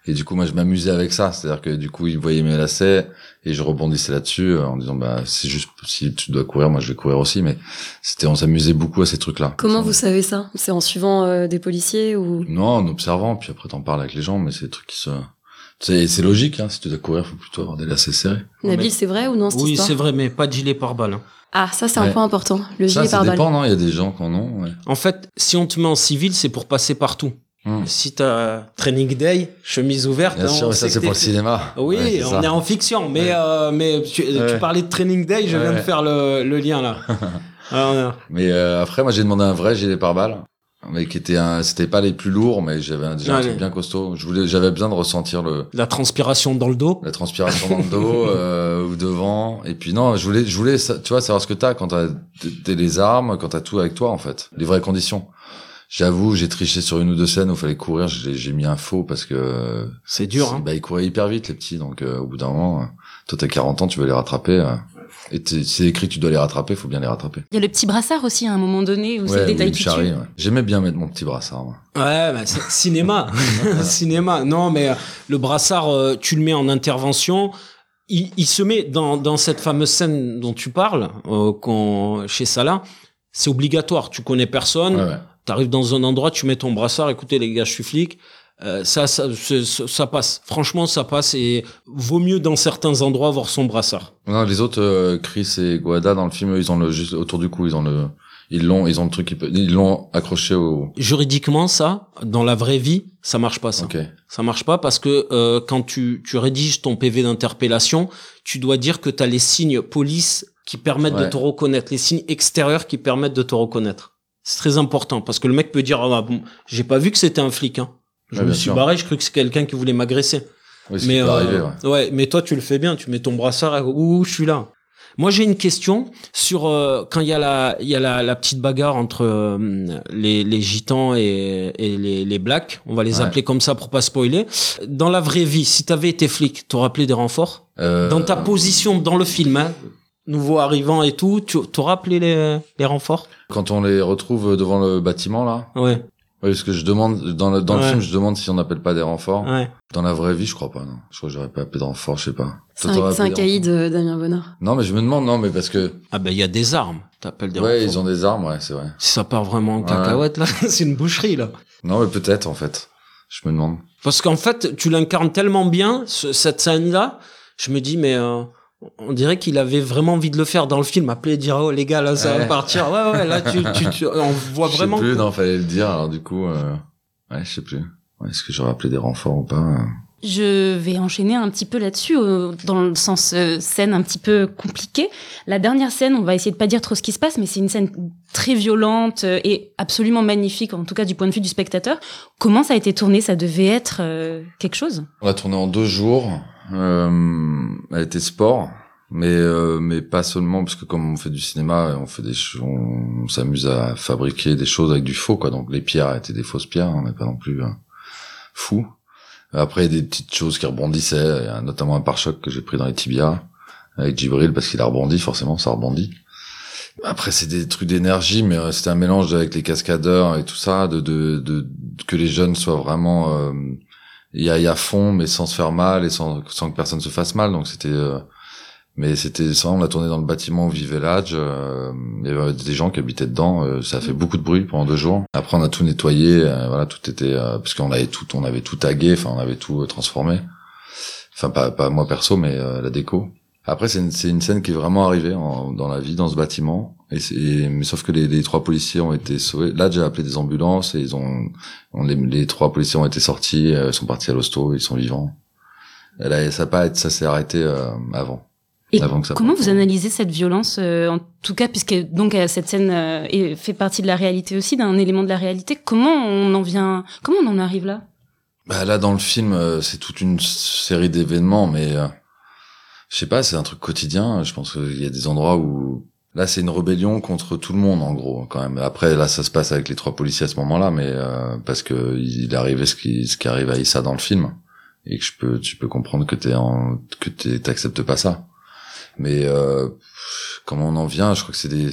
Et du coup, moi, je m'amusais avec ça. C'est-à-dire que du coup, ils voyaient mes lacets et je rebondissais là-dessus euh, en disant, bah, c'est juste, si tu dois courir, moi, je vais courir aussi. Mais c'était, on s'amusait beaucoup à ces trucs-là. Comment Ça, vous savez ça? C'est en suivant euh, des policiers ou? Non, en observant, puis après, t'en parles avec les gens, mais c'est des trucs qui se, c'est, c'est logique, hein. Si tu dois courir, faut plutôt avoir des lacets serrés. Nabil, mais- c'est vrai ou non cette oui, c'est vrai, mais pas de gilet pare-balles. hein. Ah, ça c'est un point important. Le ça, gilet ça pare-balles. dépend, non? Il y a des gens qui en ont, ouais. En fait, si on te met en civil, c'est pour passer partout. Hmm. Si t'as training day, chemise ouverte, Bien hein, sûr, ça, c'est pour le cinéma. Oui, Ouais, on ça. est en fiction, mais Ouais. euh, mais tu, tu parlais de training day, je viens de faire le, le lien là. Alors, euh, Mais euh, après, moi, j'ai demandé un vrai gilet pare-balles, mais qui était un, c'était pas les plus lourds, mais j'avais déjà un truc bien costaud. Je voulais, j'avais besoin de ressentir le, la transpiration dans le dos. la transpiration dans le dos euh, ou devant. Et puis non, je voulais, je voulais, tu vois, savoir ce que t'as quand t'as t'as les armes, quand t'as tout avec toi, en fait, les vraies conditions. J'avoue, j'ai triché sur une ou deux scènes où il fallait courir. J'ai j'ai mis un faux parce que C'est dur. Hein. Bah, ils couraient hyper vite les petits, donc euh, au bout d'un moment, euh, toi t'as 40 ans, tu veux les rattraper. euh, et c'est écrit, que tu dois les rattraper, faut bien les rattraper. Il y a le petit brassard aussi à un moment donné où c'est Ouais, le oui, détail qui tue. ouais. J'aimais bien mettre mon petit brassard. Moi. Ouais, bah, c'est cinéma, cinéma. Non, mais euh, le brassard, euh, tu le mets en intervention. Il, il se met dans, dans cette fameuse scène dont tu parles, euh, qu'on- chez Salah. C'est obligatoire. Tu connais personne. Ouais, ouais. T'arrives dans un endroit, tu mets ton brassard. Écoutez, les gars, je suis flic. Euh, ça, ça, ça, ça passe. Franchement, ça passe. Et vaut mieux dans certains endroits avoir son brassard. Non, les autres, euh, Chris et Guada dans le film, eux, ils ont le juste autour du cou, ils ont le, ils l'ont, ils ont le truc, ils l'ont accroché au. Juridiquement, ça, dans la vraie vie, ça marche pas. Ça. Ok. Ça marche pas parce que euh, quand tu, tu rédiges ton PV d'interpellation, tu dois dire que tu as les signes police qui permettent de te reconnaître, les signes extérieurs qui permettent de te reconnaître. C'est très important parce que le mec peut dire ah, bon, j'ai pas vu que c'était un flic hein. Je Ouais, me suis sûr. barré, je crois que c'est quelqu'un qui voulait m'agresser. Oui, Mais euh, ouais. ouais, mais toi tu le fais bien, tu mets ton brassard où je suis là. Moi j'ai une question sur euh, quand il y a la il y a la, la petite bagarre entre euh, les, les gitans et, et les, les blacks, on va les Ouais. appeler comme ça pour pas spoiler. Dans la vraie vie, si t'avais été flic, t'aurais appelé des renforts? Dans ta position dans le film, hein, nouveau arrivant et tout, tu t'aurais appelé les, les renforts? Quand on les retrouve devant le bâtiment là, Ouais, oui, parce que je demande dans le dans le Ouais. film, je demande si on n'appelle pas des renforts. ouais. Dans la vraie vie, je crois pas. Non, je crois que j'aurais pas appelé de renfort, je sais pas. C'est un, caïd de Damien Bonnard. renforts Non, mais je me demande, non, mais parce que Ah ben il y a des armes, t'appelles des ouais, renforts. ils ont des armes, ouais, c'est vrai. Si ça part vraiment en Ouais. cacahuète là, c'est une boucherie là. Non, mais peut-être en fait. Je me demande. Parce qu'en fait, tu l'incarnes tellement bien, ce- cette scène-là, je me dis, mais euh, on dirait qu'il avait vraiment envie de le faire dans le film, appeler et dire, oh les gars, là, ça va partir. Ouais, ouais, là, tu, tu, tu- on voit Je sais vraiment. plus, non, fallait le dire. Alors du coup, euh... ouais, je sais plus. Ouais, Est-ce que j'aurais appelé des renforts ou pas euh, Je vais enchaîner un petit peu là-dessus, euh, dans le sens euh, scène un petit peu compliquée. La dernière scène, on va essayer de pas dire trop ce qui se passe, mais c'est une scène très violente euh, et absolument magnifique, en tout cas du point de vue du spectateur. Comment ça a été tourné? Ça devait être euh, quelque chose? On l'a tourné en deux jours. Euh, elle était sport, mais euh, mais pas seulement parce que comme on fait du cinéma, on fait des on, s'amuse à fabriquer des choses avec du faux quoi. Donc les pierres étaient des fausses pierres, on n'est pas non plus euh, fou. Après des petites choses qui rebondissaient, notamment un pare-choc que j'ai pris dans les tibias avec Djibril parce qu'il a rebondi forcément, ça rebondit. Après c'est des trucs d'énergie, mais euh, c'était un mélange avec les cascadeurs et tout ça, de de, de que les jeunes soient vraiment euh, y a, y a fond, mais sans se faire mal et sans, sans que personne se fasse mal. Donc c'était, euh, mais c'était ça. On l'a tourné dans le bâtiment où vivait l'âge. Euh, il y avait des gens qui habitaient dedans. euh, ça a fait beaucoup de bruit pendant deux jours. Après, on a tout nettoyé. euh, voilà, tout était euh, parce qu'on avait tout, on avait tout tagué. Enfin, on avait tout euh, transformé. Enfin, pas pas moi perso, mais euh, la déco. Après, c'est une, c'est une scène qui est vraiment arrivée en- dans la vie, dans ce bâtiment. Et mais sauf que les, les trois policiers ont été sauvés. Là, j'ai appelé des ambulances et ils ont, on- les, les trois policiers ont été sortis, euh, sont partis à l'hosto, ils sont vivants. Et là, ça pas, ça s'est arrêté euh, avant. Et Avant que ça comment parte. vous analysez cette violence, euh, en tout cas, puisque donc euh, cette scène euh, fait partie de la réalité aussi, d'un élément de la réalité. Comment on en vient, comment on en arrive là? Bah là, dans le film, euh, c'est toute une série d'événements, mais euh, je sais pas, c'est un truc quotidien. Je pense qu'il y a des endroits où là, c'est une rébellion contre tout le monde, en gros, quand même. Après, là, ça se passe avec les trois policiers à ce moment-là, mais euh, parce que il arrivé ce qui, ce qui arrive à Issa dans le film, et que je peux, tu peux comprendre que t'es en, que t'es- t'acceptes pas ça. Mais euh, comment on en vient? Je crois que c'est des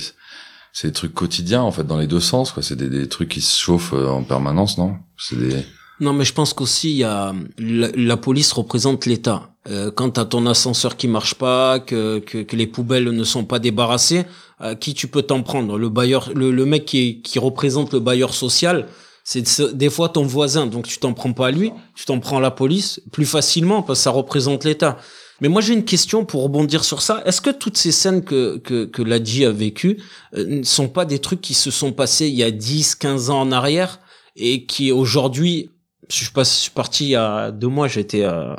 c'est des trucs quotidiens en fait dans les deux sens quoi c'est des, des trucs qui se chauffent euh, en permanence non? C'est des Non, mais je pense qu'aussi il y a la police représente l'État. Euh, quand t'as ton ascenseur qui marche pas, que, que que les poubelles ne sont pas débarrassées, à qui tu peux t'en prendre? Le bailleur, le, le mec qui qui représente le bailleur social, c'est ce- des fois ton voisin. Donc tu t'en prends pas à lui, tu t'en prends à la police plus facilement parce que ça représente l'État. Mais moi j'ai une question pour rebondir sur ça. Est-ce que toutes ces scènes que que que Ladji a vécues euh, ne sont pas des trucs qui se sont passés il y a 10, 15 ans en arrière et qui aujourd'hui je suis, pas, je suis parti il y a deux mois, j'étais euh,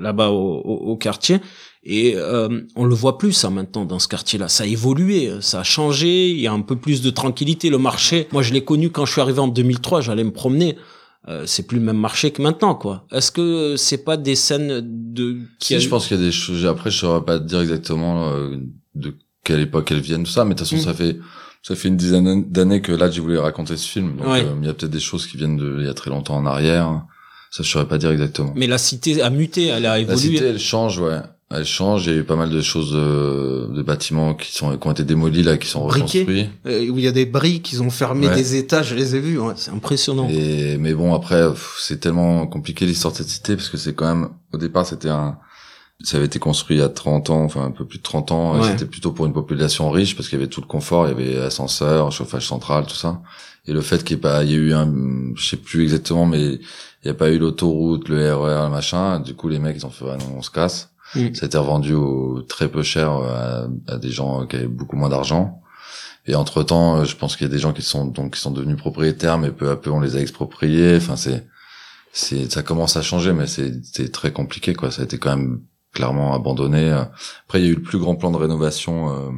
là-bas au, au, au quartier et euh, on le voit plus ça maintenant dans ce quartier-là. Ça a évolué, ça a changé, il y a un peu plus de tranquillité. Le marché, moi je l'ai connu quand je suis arrivé en 2003, j'allais me promener. Euh, c'est plus le même marché que maintenant, quoi. Est-ce que c'est pas des scènes de qui Si, a- je pense qu'il y a des choses. Après, je saurais pas te dire exactement euh, de quelle époque elles viennent, tout ça. Mais de toute façon, Mm. ça fait ça fait une dizaine d'années que là, j'ai voulu raconter ce film. Donc, Ouais. euh, il y a peut-être des choses qui viennent de il y a très longtemps en arrière. Ça, je saurais pas dire exactement. Mais la cité a muté, elle a La évolué. cité, elle change, ouais. Elle change. Il y a eu pas mal de choses, de, de bâtiments qui sont qui ont été démolis là, qui sont Briqués. reconstruits. Euh, où il y a des briques, ils ont fermé Ouais. des étages, je les ai vus, ouais, c'est impressionnant. Et, mais bon, après, c'est tellement compliqué l'histoire de cette cité parce que c'est quand même, au départ, c'était un, ça avait été construit il y a 30 ans, enfin un peu plus de 30 ans, et c'était plutôt pour une population riche parce qu'il y avait tout le confort, il y avait ascenseur, chauffage central, tout ça. Et le fait qu'il n'y ait pas, il y a eu un, je sais plus exactement, mais il n'y a pas eu l'autoroute, le RER, le machin, du coup les mecs ils ont fait, ouais, non, on se casse. Mm. Ça a été revendu au, très peu cher à, à des gens qui avaient beaucoup moins d'argent. Et entre temps, je pense qu'il y a des gens qui sont donc qui sont devenus propriétaires, mais peu à peu on les a expropriés. Enfin, c'est c'est ça commence à changer, mais c'est c'est très compliqué quoi. Ça a été quand même clairement abandonné. Après, il y a eu le plus grand plan de rénovation, euh,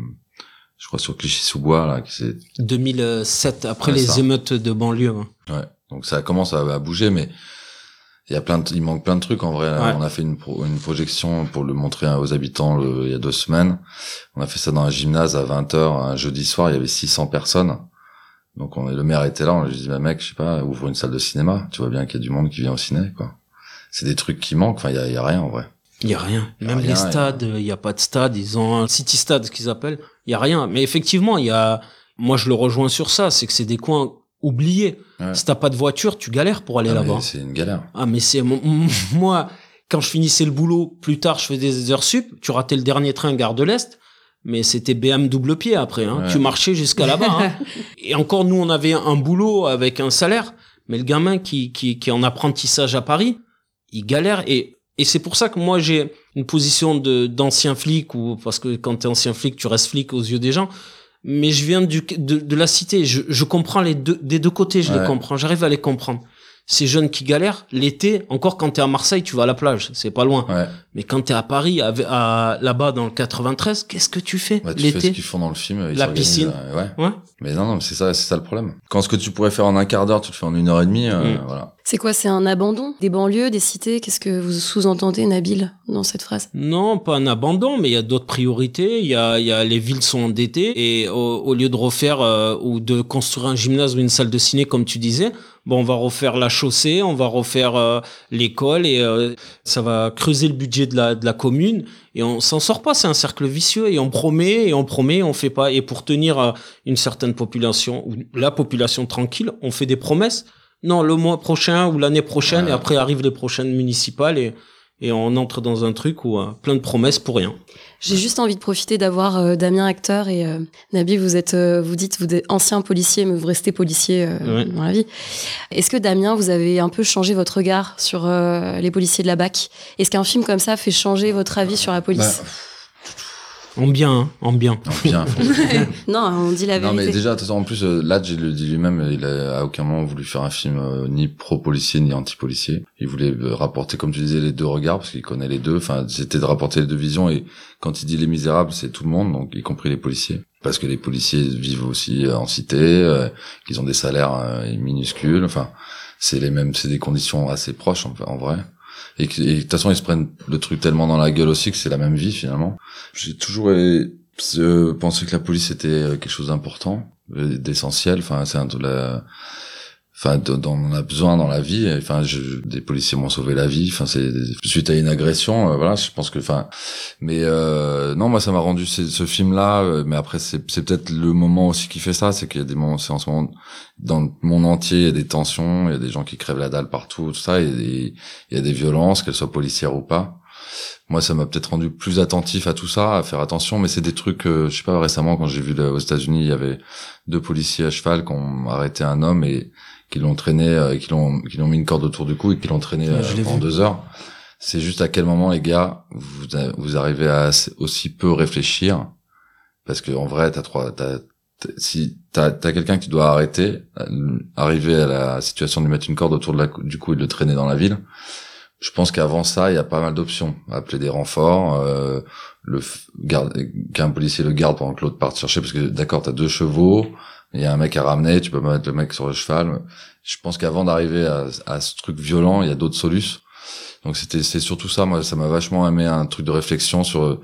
je crois sur Clichy-sous-Bois là, qui s'est 2007, après Ouais, les ça. émeutes de banlieue. hein. Ouais. Donc ça commence à, à bouger, mais il y a plein de, il manque plein de trucs en vrai. Ouais. On a fait une, pro- une projection pour le montrer aux habitants le- il y a deux semaines. On a fait ça dans un gymnase à 20h un jeudi soir. Il y avait 600 personnes. Donc on le maire était là. On lui dit, bah mec, je sais pas, ouvre une salle de cinéma. Tu vois bien qu'il y a du monde qui vient au ciné, quoi. C'est des trucs qui manquent. Enfin, il y a, y a rien en vrai. Il y a rien. A Même rien, les stades, il y a pas de stade. Ils ont un city stade, ce qu'ils appellent. Il y a rien. Mais effectivement, il y a. Moi, je le rejoins sur ça. C'est que c'est des coins oubliés. Ouais. Si t'as pas de voiture, tu galères pour aller Ah, là-bas. C'est une galère. Ah, mais c'est moi. Quand je finissais le boulot, plus tard, je faisais des heures sup. Tu ratais le dernier train gare de l'Est. Mais c'était BM double pied après. Hein. Ouais. Tu marchais jusqu'à là-bas. hein. Et encore, nous, on avait un boulot avec un salaire. Mais le gamin qui, qui, qui est en apprentissage à Paris, il galère. Et, et c'est pour ça que moi, j'ai une position de d'ancien flic, ou parce que quand t'es ancien flic, tu restes flic aux yeux des gens. Mais je viens du, de, de la cité. Je, je comprends les deux, des deux côtés, je Ouais. les comprends. J'arrive à les comprendre. Ces jeunes qui galèrent l'été. Encore quand t'es à Marseille, tu vas à la plage, c'est pas loin. Ouais. Mais quand t'es à Paris, à, à- là-bas dans le 93, qu'est-ce que tu fais Ouais, tu fais ce l'été qu'ils font dans le film. ils La piscine. euh, ouais. Ouais. Mais non, non, mais c'est ça, c'est ça le problème. Quand ce que tu pourrais faire en un quart d'heure, tu le fais en une heure et demie, euh, Mm. voilà. C'est quoi C'est un abandon des banlieues, des cités? Qu'est-ce que vous sous-entendez, Nabil, dans cette phrase? Non, pas un abandon, mais il y a d'autres priorités. Il y a, il y a les villes sont endettées et au, au lieu de refaire euh, ou de construire un gymnase ou une salle de ciné comme tu disais, bon, on va refaire la chaussée, on va refaire euh, l'école et euh, ça va creuser le budget de la de la commune et on s'en sort pas. C'est un cercle vicieux et on promet et on promet, et on fait pas. Et pour tenir euh, une certaine population ou la population tranquille, on fait des promesses. Non, le mois prochain ou l'année prochaine Ouais. et après arrivent les prochaines municipales et et on entre dans un truc où euh, plein de promesses pour rien. J'ai juste envie de profiter d'avoir euh, Damien acteur et euh, Nabil, vous êtes, euh, vous dites, vous êtes ancien policier, mais vous restez policier euh, Ouais. dans la vie. Est-ce que Damien, vous avez un peu changé votre regard sur euh, les policiers de la BAC? Est-ce qu'un film comme ça fait changer votre avis sur la police? En bien, hein, en bien. Non, bien. Non, on dit la non, mais vérité. déjà, de toute façon, en plus, euh, Ladj, il le dit lui-même, il a à aucun moment voulu faire un film euh, ni pro-policier ni anti-policier. Il voulait euh, rapporter, comme tu disais, les deux regards, parce qu'il connaît les deux. Enfin, c'était de rapporter les deux visions. Et quand il dit les misérables, c'est tout le monde, donc y compris les policiers. Parce que les policiers vivent aussi euh, en cité, euh, qu'ils ont des salaires euh, minuscules. Enfin, c'est les mêmes, c'est des conditions assez proches, en, en vrai. Et de toute façon, ils se prennent le truc tellement dans la gueule aussi que c'est la même vie, finalement. J'ai toujours euh, pensé que la police était euh, quelque chose d'important, euh, d'essentiel. Enfin, c'est un de la, enfin, dont on a besoin dans la vie. Enfin, je, des policiers m'ont sauvé la vie. Enfin, c'est suite à une agression. euh, voilà, je pense que, enfin, mais euh, non, moi, ça m'a rendu ce, ce film-là. euh, mais après, c'est c'est peut-être le moment aussi qui fait ça, c'est qu'il y a des moments, c'est en ce moment dans le monde entier, il y a des tensions, il y a des gens qui crèvent la dalle partout, tout ça, et et il y a des violences, qu'elles soient policières ou pas moi ça m'a peut-être rendu plus attentif à tout ça à faire attention mais c'est des trucs euh, je sais pas récemment quand j'ai vu aux États-Unis il y avait deux policiers à cheval qui ont arrêté un homme et qui l'ont traîné euh, qui l'ont qui l'ont mis une corde autour du cou et qui l'ont traîné Ouais, euh, pendant deux heures. C'est juste à quel moment les gars vous vous arrivez à aussi peu réfléchir? Parce que en vrai t'as trois t'as si t'as as, quelqu'un que tu dois arrêter euh, arriver à la situation de lui mettre une corde autour de la, cou- du cou et de le traîner dans la ville je pense qu'avant ça, il y a pas mal d'options. Appeler des renforts, euh, le garde, qu'un policier le garde pendant que l'autre parte chercher, parce que d'accord, t'as deux chevaux, il y a un mec à ramener, tu peux pas mettre le mec sur le cheval. Je pense qu'avant d'arriver à, ce truc violent, il y a d'autres solutions. Donc c'était, c'est surtout ça. Moi, ça m'a vachement aimé un truc de réflexion sur euh,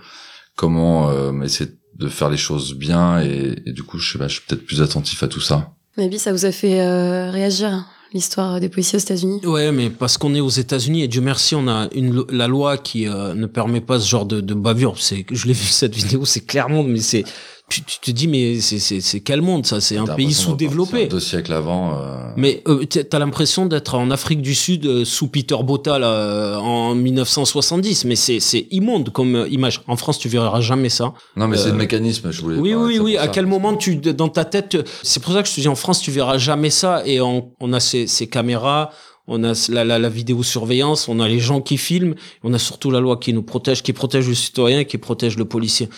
comment euh, essayer de faire les choses bien, et, du coup, je, je suis peut-être plus attentif à tout ça. Nabil, ça vous a fait euh, réagir l'histoire des policiers aux États-Unis Ouais, mais parce qu'on est aux États-Unis et Dieu merci, on a une la loi qui euh, ne permet pas ce genre de, de bavure. C'est, je l'ai vu cette vidéo, c'est clairement, mais c'est, tu, tu te dis mais c'est c'est c'est quel monde ça? C'est un pays sous-développé. Deux siècles avant. euh, Mais euh, t'as l'impression d'être en Afrique du Sud euh, sous Peter Botta là, euh, en 1970, mais c'est c'est immonde comme euh, image. En France, tu verras jamais ça. Non, mais c'est Euh, le mécanisme, je voulais. Oui, parler oui, oui. À ça. quel moment tu, dans ta tête, c'est pour ça que je te dis en France, tu verras jamais ça. Et on, on a ces, ces caméras, on a la, la, la vidéosurveillance, on a les gens qui filment, on a surtout la loi qui nous protège, qui protège le citoyen, qui protège le policier.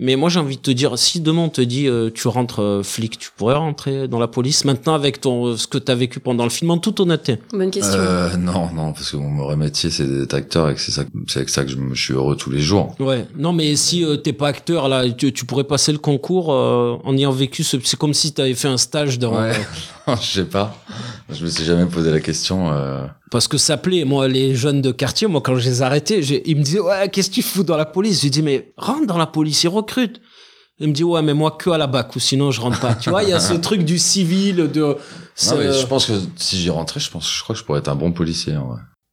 Mais moi, j'ai envie de te dire, si demain on te dit, euh, tu rentres euh, flic, tu pourrais rentrer dans la police maintenant avec ton, ce que tu as vécu pendant le film, en toute honnêteté. Bonne question. Euh, non, non, parce que mon vrai métier, c'est d'être acteur et que c'est ça, c'est avec ça que je, me- je suis heureux tous les jours. Ouais. Non, mais si euh, t'es pas acteur là, tu, tu pourrais passer le concours euh, en ayant vécu. ce- C'est comme si t'avais fait un stage dans. Ouais. je sais pas. Je me suis jamais posé la question. Euh... Parce que ça plaît, moi, les jeunes de quartier, moi, quand je les arrêtais, ils me disaient, ouais, qu'est-ce que tu fous dans la police? J'ai dit, mais rentre dans la police, ils recrutent. Ils me disent, ouais, mais moi, que à la bac, ou sinon, je rentre pas. tu vois, il y a ce truc du civil, de, Non, mais je pense que si j'y rentrais, je pense, je crois que je pourrais être un bon policier.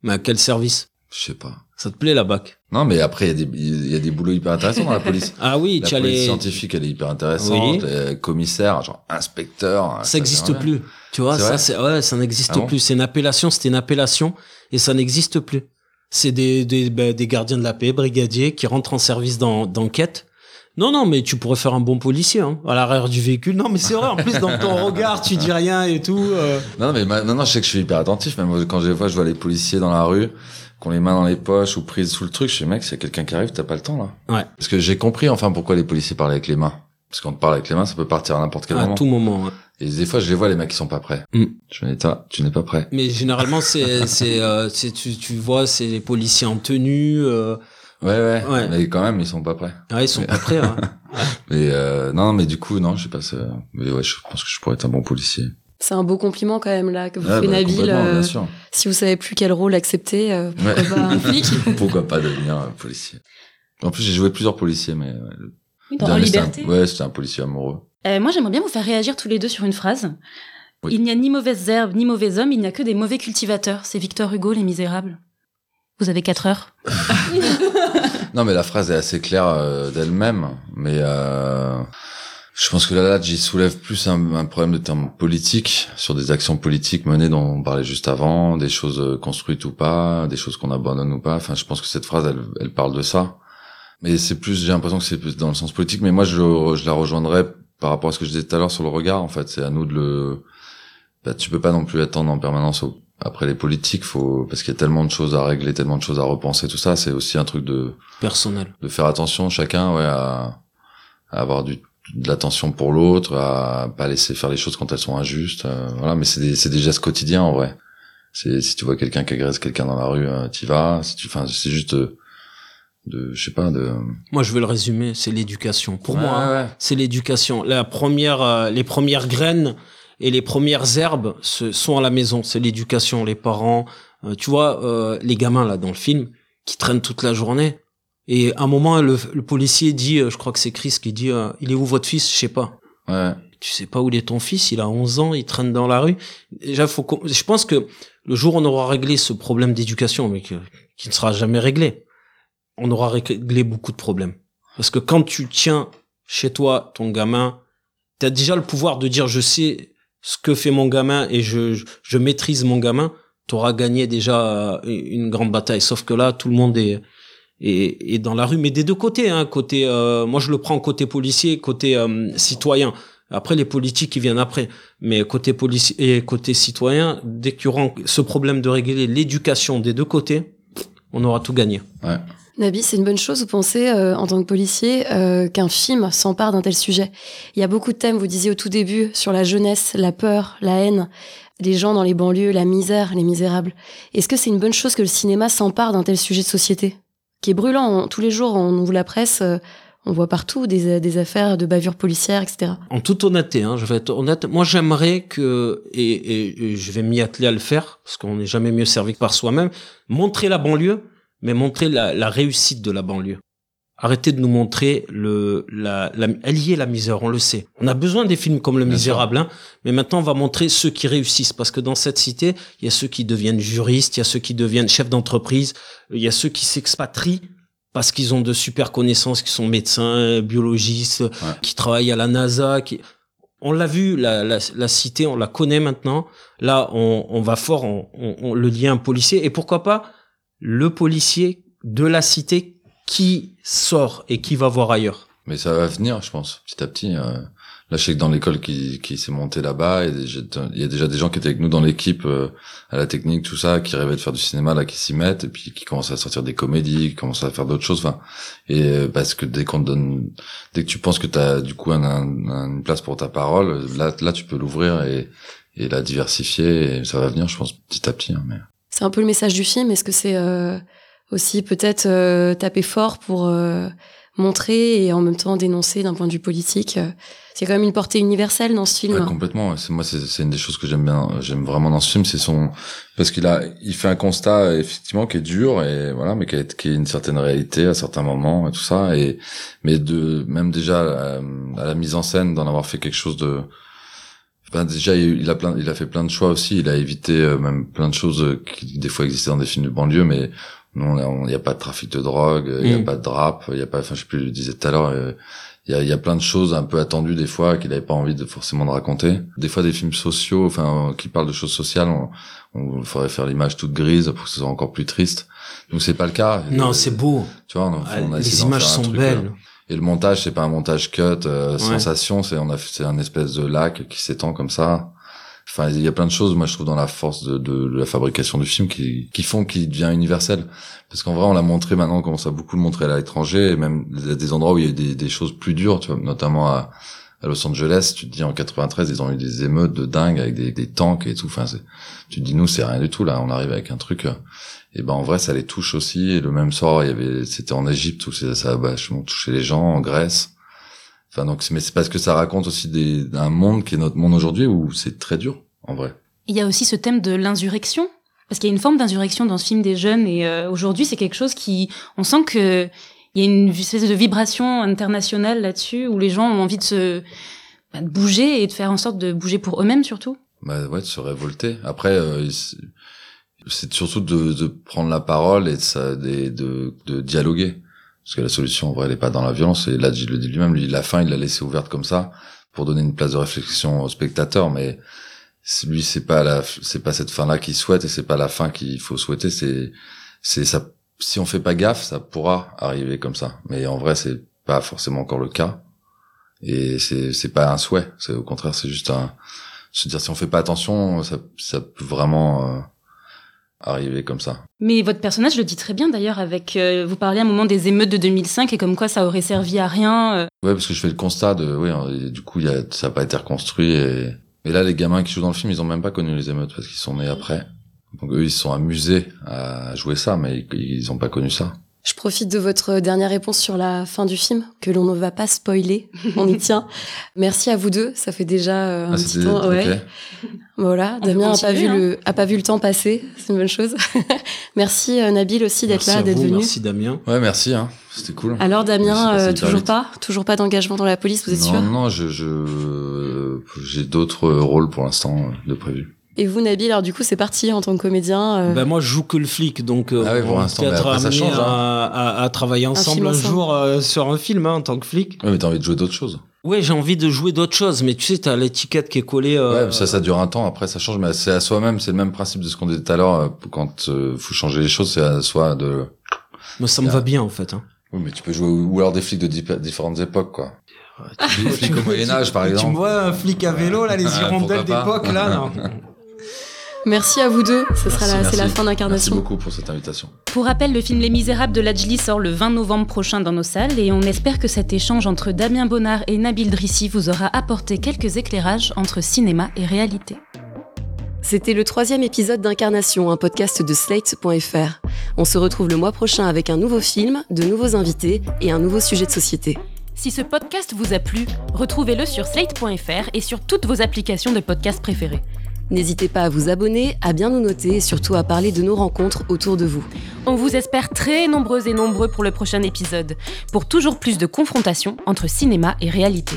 Mais à quel service? Je sais pas. Ça te plaît, la bac? Non, mais après, il y a des, il y a des boulots hyper intéressants dans la police. Ah oui, La tu as police les, scientifique, elle est hyper intéressante. Oui. Commissaires, genre inspecteur. ça n'existe plus. Tu vois, C'est ça, c'est, ouais, ça n'existe Ah bon plus. C'est une appellation, c'était une appellation, et ça n'existe plus. C'est des, des, ben, des gardiens de la paix, brigadiers, qui rentrent en service d'en- d'enquête. Non, non, mais tu pourrais faire un bon policier, hein, à l'arrière du véhicule. Non, mais c'est vrai, en plus, dans ton regard, tu dis rien et tout. euh. Non, mais ma- non, non, je sais que je suis hyper attentif. Même quand des fois, je vois les policiers dans la rue, qui ont les mains dans les poches ou prises sous le truc, je suis mec, s'il y a quelqu'un qui arrive, t'as pas le temps là. Ouais. Parce que j'ai compris enfin pourquoi les policiers parlaient avec les mains. Parce qu'on te parle avec les mains, ça peut partir à n'importe quel À moment. tout moment. ouais. Et des fois, je les vois, les mecs qui sont pas prêts. Mm. Je me dis, tu n'es pas prêt. Mais généralement, c'est, c'est, euh, tu, tu vois, c'est les policiers en tenue. Euh, Ouais, ouais, Ouais. Mais quand même, ils sont pas prêts. ah, ils sont pas prêts. hein. Mais euh, non, mais du coup, non, je sais pas. ça- Mais ouais, je pense que je pourrais être un bon policier. C'est un beau compliment quand même là que vous Ouais, faites bah, Nabil. euh, bien sûr. si vous savez plus quel rôle accepter, euh, pourquoi Ouais. pas un flic Pourquoi pas devenir euh, policier En plus, j'ai joué plusieurs policiers, mais Oui, dans c'était Liberté. un- Ouais, c'était un policier amoureux. Euh, moi, j'aimerais bien vous faire réagir tous les deux sur une phrase. Oui. Il n'y a ni mauvaises herbes, ni mauvais hommes, il n'y a que des mauvais cultivateurs. C'est Victor Hugo, Les Misérables. Vous avez quatre heures. Non, mais la phrase est assez claire euh, d'elle-même, mais euh, je pense que là, là, j'y soulève plus un, un problème de termes politiques sur des actions politiques menées dont on parlait juste avant, des choses euh, construites ou pas, des choses qu'on abandonne ou pas. Enfin, je pense que cette phrase, elle, elle parle de ça. Mais c'est plus, j'ai l'impression que c'est plus dans le sens politique. Mais moi, je, je la rejoindrais par rapport à ce que je disais tout à l'heure sur le regard. En fait, c'est à nous de le. Bah, tu peux pas non plus attendre en permanence au- après les politiques, faut parce qu'il y a tellement de choses à régler, tellement de choses à repenser, tout ça. C'est aussi un truc de Personnel. de faire attention chacun ouais à, à avoir du de l'attention pour l'autre à pas laisser faire les choses quand elles sont injustes euh, voilà mais c'est des c'est des gestes quotidiens en vrai c'est si tu vois quelqu'un qui agresse quelqu'un dans la rue euh, t'y vas si tu enfin c'est juste de, de je sais pas de Moi, je veux le résumer. C'est l'éducation. Pour Ouais, moi, hein, ouais. c'est l'éducation. La première, euh, les premières graines et les premières herbes ce sont à la maison. C'est l'éducation, les parents. Euh, tu vois, euh, les gamins là dans le film qui traînent toute la journée. Et à un moment, le, le policier dit, euh, je crois que c'est Chris qui dit, euh, il est où votre fils? Je sais pas. ouais Tu sais pas où il est ton fils? Il a 11 ans, il traîne dans la rue. Déjà, faut. Je pense que le jour où on aura réglé ce problème d'éducation, mais que- qui ne sera jamais réglé, on aura réglé beaucoup de problèmes. Parce que quand tu tiens chez toi ton gamin, tu as déjà le pouvoir de dire je sais ce que fait mon gamin et je, je, je maîtrise mon gamin, tu auras gagné déjà euh, une grande bataille. Sauf que là, tout le monde est, est, est dans la rue, mais des deux côtés. Hein, côté, euh, moi, je le prends côté policier, côté euh, citoyen. Après, les politiques, qui viennent après. Mais côté policier et côté citoyen, dès qu'il y aura ce problème de régler l'éducation des deux côtés, on aura tout gagné. ouais Nabi, c'est une bonne chose, vous pensez, euh, en tant que policier, euh, qu'un film s'empare d'un tel sujet? Il y a beaucoup de thèmes, vous disiez au tout début, sur la jeunesse, la peur, la haine, les gens dans les banlieues, la misère, les misérables. Est-ce que c'est une bonne chose que le cinéma s'empare d'un tel sujet de société? Qui est brûlant, tous les jours, on ouvre la presse, euh, on voit partout des, des affaires de bavures policières, etc. En toute honnêteté, hein, je vais être honnête. Moi, j'aimerais que, et, je vais m'y atteler à le faire, parce qu'on n'est jamais mieux servi que par soi-même, montrer la banlieue, mais montrer la réussite de la banlieue. Arrêtez de nous montrer le, la, la, elle y est la misère, on le sait. On a besoin des films comme Le Bien. Misérable, hein, mais maintenant on va montrer ceux qui réussissent, parce que dans cette cité, il y a ceux qui deviennent juristes, il y a ceux qui deviennent chefs d'entreprise, il y a ceux qui s'expatrient parce qu'ils ont de super connaissances, qui sont médecins, biologistes, qui travaillent à la NASA, qui... On l'a vu, la, la, la cité, on la connaît maintenant. Là, on, on va fort, on, on- on- le lien policier. Et pourquoi pas le policier de la cité qui sort et qui va voir ailleurs. Mais ça va venir, je pense, petit à petit. euh. Là, je sais que dans l'école qui, qui s'est montée là-bas, il y a déjà- il y a déjà des gens qui étaient avec nous dans l'équipe, euh, à la technique, tout ça, qui rêvaient de faire du cinéma, là, qui s'y mettent, et puis qui commencent à sortir des comédies, qui commencent à faire d'autres choses. Enfin, et euh, parce que dès qu'on te donne, dès que tu penses que tu as du coup un, un- une place pour ta parole, là, là, tu peux l'ouvrir et, et la diversifier, et ça va venir, je pense, petit à petit. hein, mais... C'est un peu le message du film. Est-ce que c'est euh, aussi peut-être euh, taper fort pour euh, montrer et en même temps dénoncer d'un point de vue politique euh, C'est quand même une portée universelle dans ce film. Ouais, complètement. C'est moi, c'est une des choses que j'aime bien, j'aime vraiment dans ce film, c'est son parce qu'il a, il fait un constat effectivement qui est dur et voilà, mais qui a, qui est une certaine réalité à certains moments et tout ça et mais de même déjà euh, à la mise en scène d'en avoir fait quelque chose de ben déjà il a plein il a fait plein de choix aussi il a évité euh, même plein de choses euh, qui des fois existaient dans des films de banlieue mais non il n'y a pas de trafic de drogue il y a Mm. pas de drap il y a pas enfin je sais plus je le disais tout à l'heure euh, il y a, il y a plein de choses un peu attendues des fois qu'il avait pas envie de forcément de raconter. Des fois des films sociaux, enfin qui parlent de choses sociales, on, on faudrait faire l'image toute grise pour que ce soit encore plus triste. Donc c'est pas le cas. Non, c'est beau. Tu vois, on, a- on a Les images sont truc, belles. euh, Et le montage, c'est pas un montage cut, euh, Ouais. sensation, c'est on a c'est un espèce de lac qui s'étend comme ça. Enfin, il y a plein de choses, moi, je trouve, dans la force de, de, la fabrication du film qui, qui font qu'il devient universel. Parce qu'en vrai, on l'a montré maintenant, on commence à beaucoup le montrer à l'étranger, et même des endroits où il y a des, des choses plus dures, tu vois, notamment à, à Los Angeles, tu te dis en 93, ils ont eu des émeutes de dingue avec des, des tanks et tout. Enfin, tu te dis nous, c'est rien du tout là. On arrive avec un truc. Euh, et ben en vrai, ça les touche aussi. Et le même soir, il y avait, c'était en Égypte où ça a vachement touché les gens, en Grèce. Enfin donc, mais c'est parce que ça raconte aussi des, d'un monde qui est notre monde aujourd'hui où c'est très dur en vrai. Il y a aussi ce thème de l'insurrection parce qu'il y a une forme d'insurrection dans ce film des jeunes et euh, aujourd'hui c'est quelque chose qui on sent que il y a une espèce de vibration internationale là-dessus où les gens ont envie de se bah, de bouger et de faire en sorte de bouger pour eux-mêmes surtout. Bah ouais, de se révolter. Après, euh, c'est surtout de, de, prendre la parole et de, ça, de, de, de, dialoguer. Parce que la solution, en vrai, elle est pas dans la violence. Et là, il le dit lui-même, lui, la fin, il l'a laissé ouverte comme ça pour donner une place de réflexion au spectateur. Mais lui, c'est pas la, c'est pas cette fin-là qu'il souhaite et c'est pas la fin qu'il faut souhaiter. C'est, c'est ça si on fait pas gaffe, ça pourra arriver comme ça. Mais en vrai, c'est pas forcément encore le cas. Et c'est c'est pas un souhait. C'est au contraire, c'est juste un se dire si on fait pas attention, ça ça peut vraiment euh, arriver comme ça. Mais votre personnage le dit très bien d'ailleurs avec euh, vous parlez à un moment des émeutes de 2005 et comme quoi ça aurait servi à rien. Euh. Ouais, parce que je fais le constat de oui, du coup, y a ça a pas été reconstruit et mais là les gamins qui jouent dans le film, ils ont même pas connu les émeutes parce qu'ils sont nés après. Donc eux, ils se sont amusés à jouer ça, mais ils n'ont pas connu ça. Je profite de votre dernière réponse sur la fin du film, que l'on ne va pas spoiler, on y tient. Merci à vous deux, ça fait déjà euh, un ah, petit temps. Ouais. Voilà, Damien n'a pas vu le hein. a pas vu le temps passer, c'est une bonne chose. merci euh, Nabil aussi d'être là, d'être venu. Merci Damien. Ouais, merci hein. C'était cool. Alors Damien, euh, toujours pas, toujours pas d'engagement dans la police, vous êtes sûr? Non, non, je j'ai d'autres rôles pour l'instant de prévu. Et vous, Nabil, alors du coup, c'est parti en tant que comédien euh... ben, Moi, je joue que le flic, donc euh, ah oui, pour l'instant, ça change. Hein. À, à, travailler ensemble un, jour euh, sur un film hein, en tant que flic. Oui, mais t'as envie de jouer d'autres choses. Oui, j'ai envie de jouer d'autres choses, mais tu sais, t'as l'étiquette qui est collée. Euh, ouais, ça, ça dure un temps. Après, ça change, mais c'est à soi-même. C'est le même principe de ce qu'on disait tout à l'heure. Euh, quand euh, faut changer les choses, c'est à soi de. Moi, ça me va bien en fait. Hein. Oui, mais tu peux jouer ou alors des flics de différentes époques, quoi. Des flics au Moyen Âge, par exemple. Tu me vois un flic à vélo, là, les hirondelles d'époque, là. Non. Merci à vous deux. Ce sera la, c'est la fin d'incarnation. Merci beaucoup pour cette invitation. Pour rappel, le film Les Misérables de Lajli sort le 20 novembre prochain dans nos salles et on espère que cet échange entre Damien Bonnard et Nabil Drissi vous aura apporté quelques éclairages entre cinéma et réalité. C'était le troisième épisode d'Incarnation, un podcast de Slate.fr. On se retrouve le mois prochain avec un nouveau film, de nouveaux invités et un nouveau sujet de société. Si ce podcast vous a plu, retrouvez-le sur slate.fr et sur toutes vos applications de podcast préférées. N'hésitez pas à vous abonner, à bien nous noter et surtout à parler de nos rencontres autour de vous. On vous espère très nombreux et nombreux pour le prochain épisode, pour toujours plus de confrontation entre cinéma et réalité.